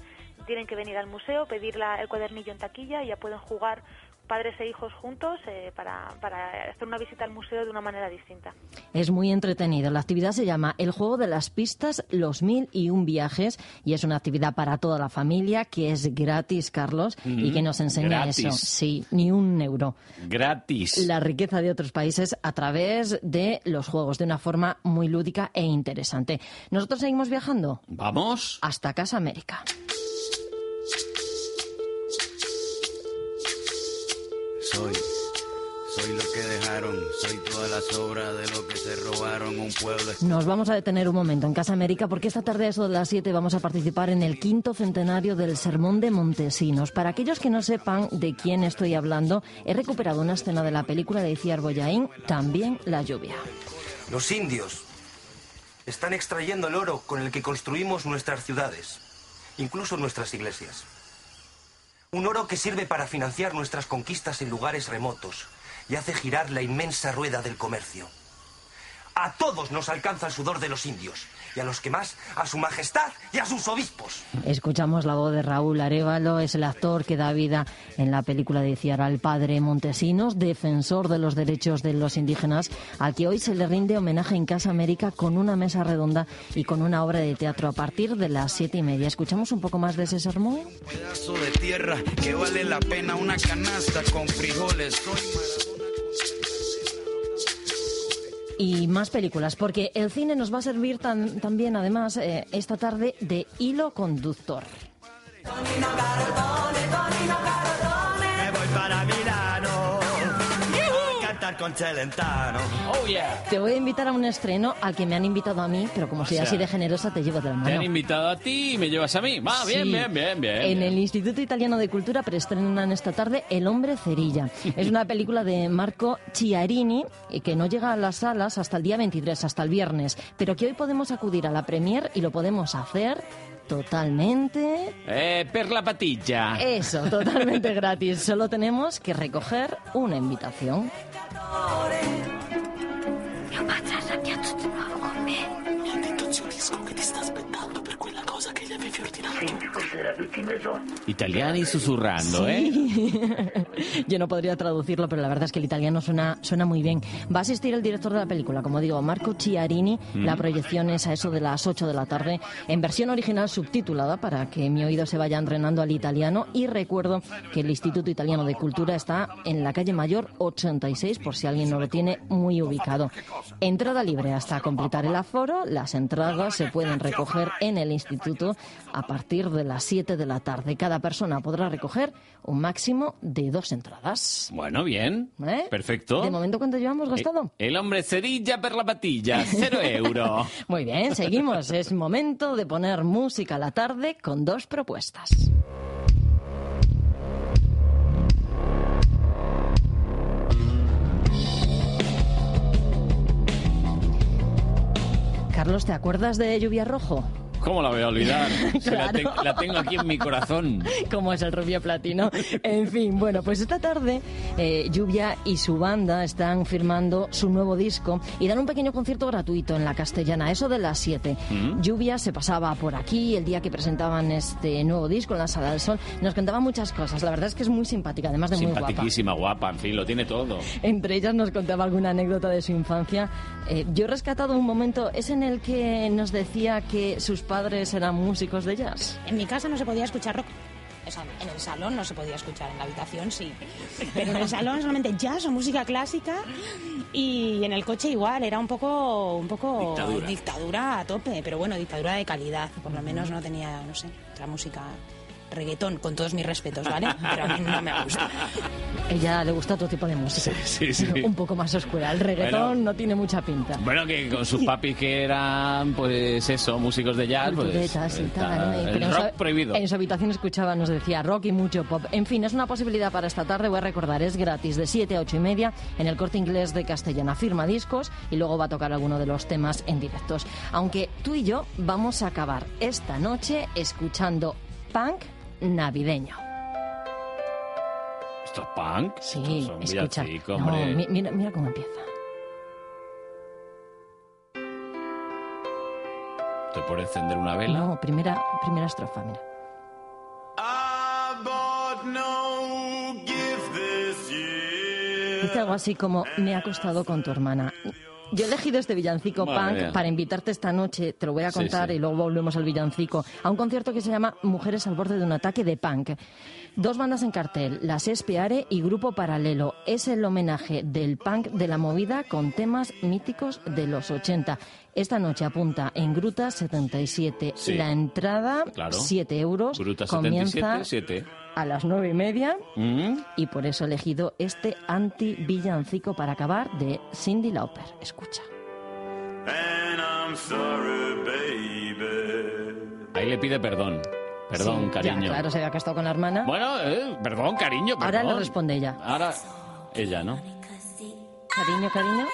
tienen que venir al museo, pedir la- el cuadernillo en taquilla y ya pueden jugar padres e hijos juntos eh, para, para hacer una visita al museo de una manera distinta. Es muy entretenido. La actividad se llama El juego de las pistas, los mil y un viajes y es una actividad para toda la familia que es gratis, Carlos, y Mm, que nos enseña gratis. eso. Sí, ni un euro. Gratis. La riqueza de otros países a través de los juegos de una forma muy lúdica e interesante. Nosotros seguimos viajando Vamos. hasta Casa América. Soy, soy lo que dejaron, soy toda la sobra de lo que se robaron un pueblo. Nos vamos a detener un momento en Casa América porque esta tarde a eso de las 7 vamos a participar en el quinto centenario del Sermón de Montesinos. Para aquellos que no sepan de quién estoy hablando, he recuperado una escena de la película de Iciar Boyaín, también La lluvia. Los indios están extrayendo el oro con el que construimos nuestras ciudades, incluso nuestras iglesias. Un oro que sirve para financiar nuestras conquistas en lugares remotos y hace girar la inmensa rueda del comercio. A todos nos alcanza el sudor de los indios, y a los que más, a su majestad y a sus obispos. Escuchamos la voz de Raúl Arevalo, es el actor que da vida en la película de Iciar al padre Montesinos, defensor de los derechos de los indígenas, al que hoy se le rinde homenaje en Casa América con una mesa redonda y con una obra de teatro a partir de las siete y media. ¿Escuchamos un poco más de ese sermón? Pedazo de tierra que vale la pena una canasta con frijoles. Y más películas, porque el cine nos va a servir tan- también, además, eh, esta tarde de hilo conductor. Me voy para Milano. Con Celentano. Oh, yeah. Te voy a invitar a un estreno al que me han invitado a mí, pero como soy O sea, así de generosa, te llevo de la Te mano. han invitado a ti y me llevas a mí. Va, bien, Sí. bien, bien, bien. En bien. el Instituto Italiano de Cultura preestrenan esta tarde El hombre cerilla. Es una película de Marco Chiarini eh, que no llega a las salas hasta el día 23, hasta el viernes, pero que hoy podemos acudir a la premier y lo podemos hacer totalmente... Eh, per la patilla. Eso, totalmente gratis. Solo tenemos que recoger una invitación. Mio padre arrabbiato di nuovo con me. Mi ha detto zio Disco che ti sta Italiani susurrando, ¿eh? Yo no podría traducirlo, pero la verdad es que el italiano suena, suena muy bien. Va a asistir el director de la película, como digo, Marco Chiarini. Mm. La proyección es a eso de las 8 de la tarde, en versión original subtitulada, para que mi oído se vaya entrenando al italiano. Y recuerdo que el Instituto Italiano de Cultura está en la calle Mayor 86, por si alguien no lo tiene muy ubicado. Entrada libre hasta completar el aforo. Las entradas se pueden recoger en el instituto a partir de las 7 de la tarde. Cada persona podrá recoger un máximo de dos entradas. Bueno, bien. ¿Eh? Perfecto. ¿De momento cuánto llevamos gastado? El hombre cerilla per la patilla, cero euro. Muy bien, seguimos. Es momento de poner música a la tarde con dos propuestas. Carlos, ¿te acuerdas de Lluvia Rojo? ¿Cómo la voy a olvidar? Si la, Claro. ten- la tengo aquí en mi corazón. como es el rubio platino. En fin, bueno, pues esta tarde eh, Lluvia y su banda están firmando su nuevo disco y dan un pequeño concierto gratuito en la castellana, eso de las 7. Mm. Lluvia se pasaba por aquí el día que presentaban este nuevo disco en la Sala del Sol. Nos contaba muchas cosas. La verdad es que es muy simpática, además de muy guapa. Simpatiquísima, guapa, en fin, lo tiene todo. Entre ellas nos contaba alguna anécdota de su infancia. Eh, yo he rescatado un momento, es en el que nos decía que sus padres eran músicos de jazz. En mi casa no se podía escuchar rock. O sea, en el salón no se podía escuchar, en la habitación sí. Pero en el salón solamente jazz o música clásica y en el coche igual, era un poco, un poco Dictadura. dictadura a tope, pero bueno, dictadura de calidad, por lo menos no tenía, no sé, otra música reggaetón, con todos mis respetos, ¿vale? Pero a mí no me gusta. Ella le gusta otro tipo de música. Sí, sí. Un poco más oscura. El reggaetón Bueno. no tiene mucha pinta. Bueno, que con sus papis que eran, pues eso, músicos de jazz, pues... Y está tal, ¿no? Y- el pero en su- prohibido. En su habitación escuchaba, nos decía rock y mucho pop. En fin, es una posibilidad para esta tarde, voy a recordar, es gratis de 7 a 8 y media en el corte inglés de Castellana. Firma discos y luego va a tocar alguno de los temas en directos. Aunque tú y yo vamos a acabar esta noche escuchando punk navideño. ¿Esto es punk? Sí, Son escucha. villancicos, No, mira, mira cómo empieza. ¿Te puede encender una vela? No, primera, primera estrofa, mira. Dice algo así como, me ha costado con tu hermana. Yo he elegido este villancico Madre punk mía. para invitarte esta noche, te lo voy a Sí, contar sí. y luego volvemos al villancico, a un concierto que se llama Mujeres al borde de un ataque de punk. Dos bandas en cartel, Las Espiare y Grupo Paralelo. Es el homenaje del punk de la movida con temas míticos de los 80. Esta noche apunta en Gruta 77. Sí. La entrada, Claro. 7 euros. Gruta comienza 77, 7. a las nueve y media Mm. y por eso he elegido este anti-villancico para acabar de Cindy Lauper. Escucha. Ahí le pide perdón. Perdón, Sí, cariño. Ya, claro, se había acostado con la hermana. Bueno, eh, perdón, cariño, Ahora perdón. le responde ella. Ahora, ella, ¿no? Cariño, cariño.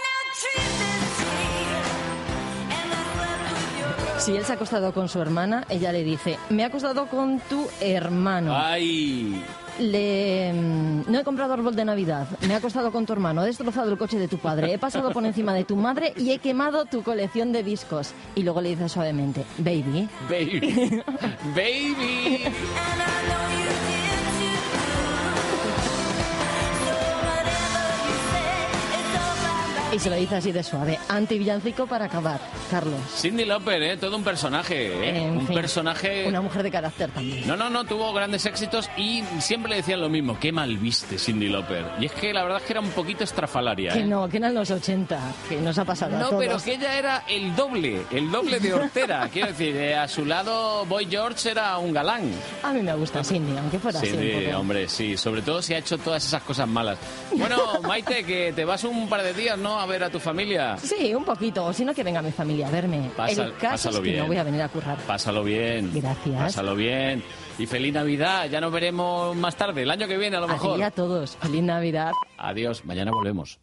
Si él se ha acostado con su hermana, ella le dice, me he acostado con tu hermano. ¡Ay! Le... mm, No he comprado árbol de Navidad, me he acostado con tu hermano, he destrozado el coche de tu padre, he pasado por encima de tu madre y he quemado tu colección de discos. Y luego le dice suavemente, baby. Baby. Baby. Y se lo dice así de suave. Anti-villancico para acabar, Carlos. Cindy Lauper, ¿eh? todo un personaje. ¿eh? En un fin, personaje... Una mujer de carácter también. No, no, no, tuvo grandes éxitos y siempre le decían lo mismo. Qué mal viste Cindy Lauper. Y es que la verdad es que era un poquito estrafalaria. Que ¿eh? no, que eran los 80, que nos ha pasado a No, todos. pero que ella era el doble, el doble de Hortera. Quiero decir, eh, a su lado Boy George era un galán. A mí me gusta Cindy, aunque fuera así hombre, sí. Sobre todo si ha hecho todas esas cosas malas. Bueno, Maite, que te vas un par de días, ¿no? A ver a tu familia. Sí, un poquito. Si no, que venga mi familia a verme. El caso pásalo es que bien. no voy a venir a currar. Pásalo bien. Gracias. Pásalo bien. Y feliz Navidad. Ya nos veremos más tarde, el año que viene a lo mejor. Así a todos. Feliz Navidad. Adiós. Mañana volvemos.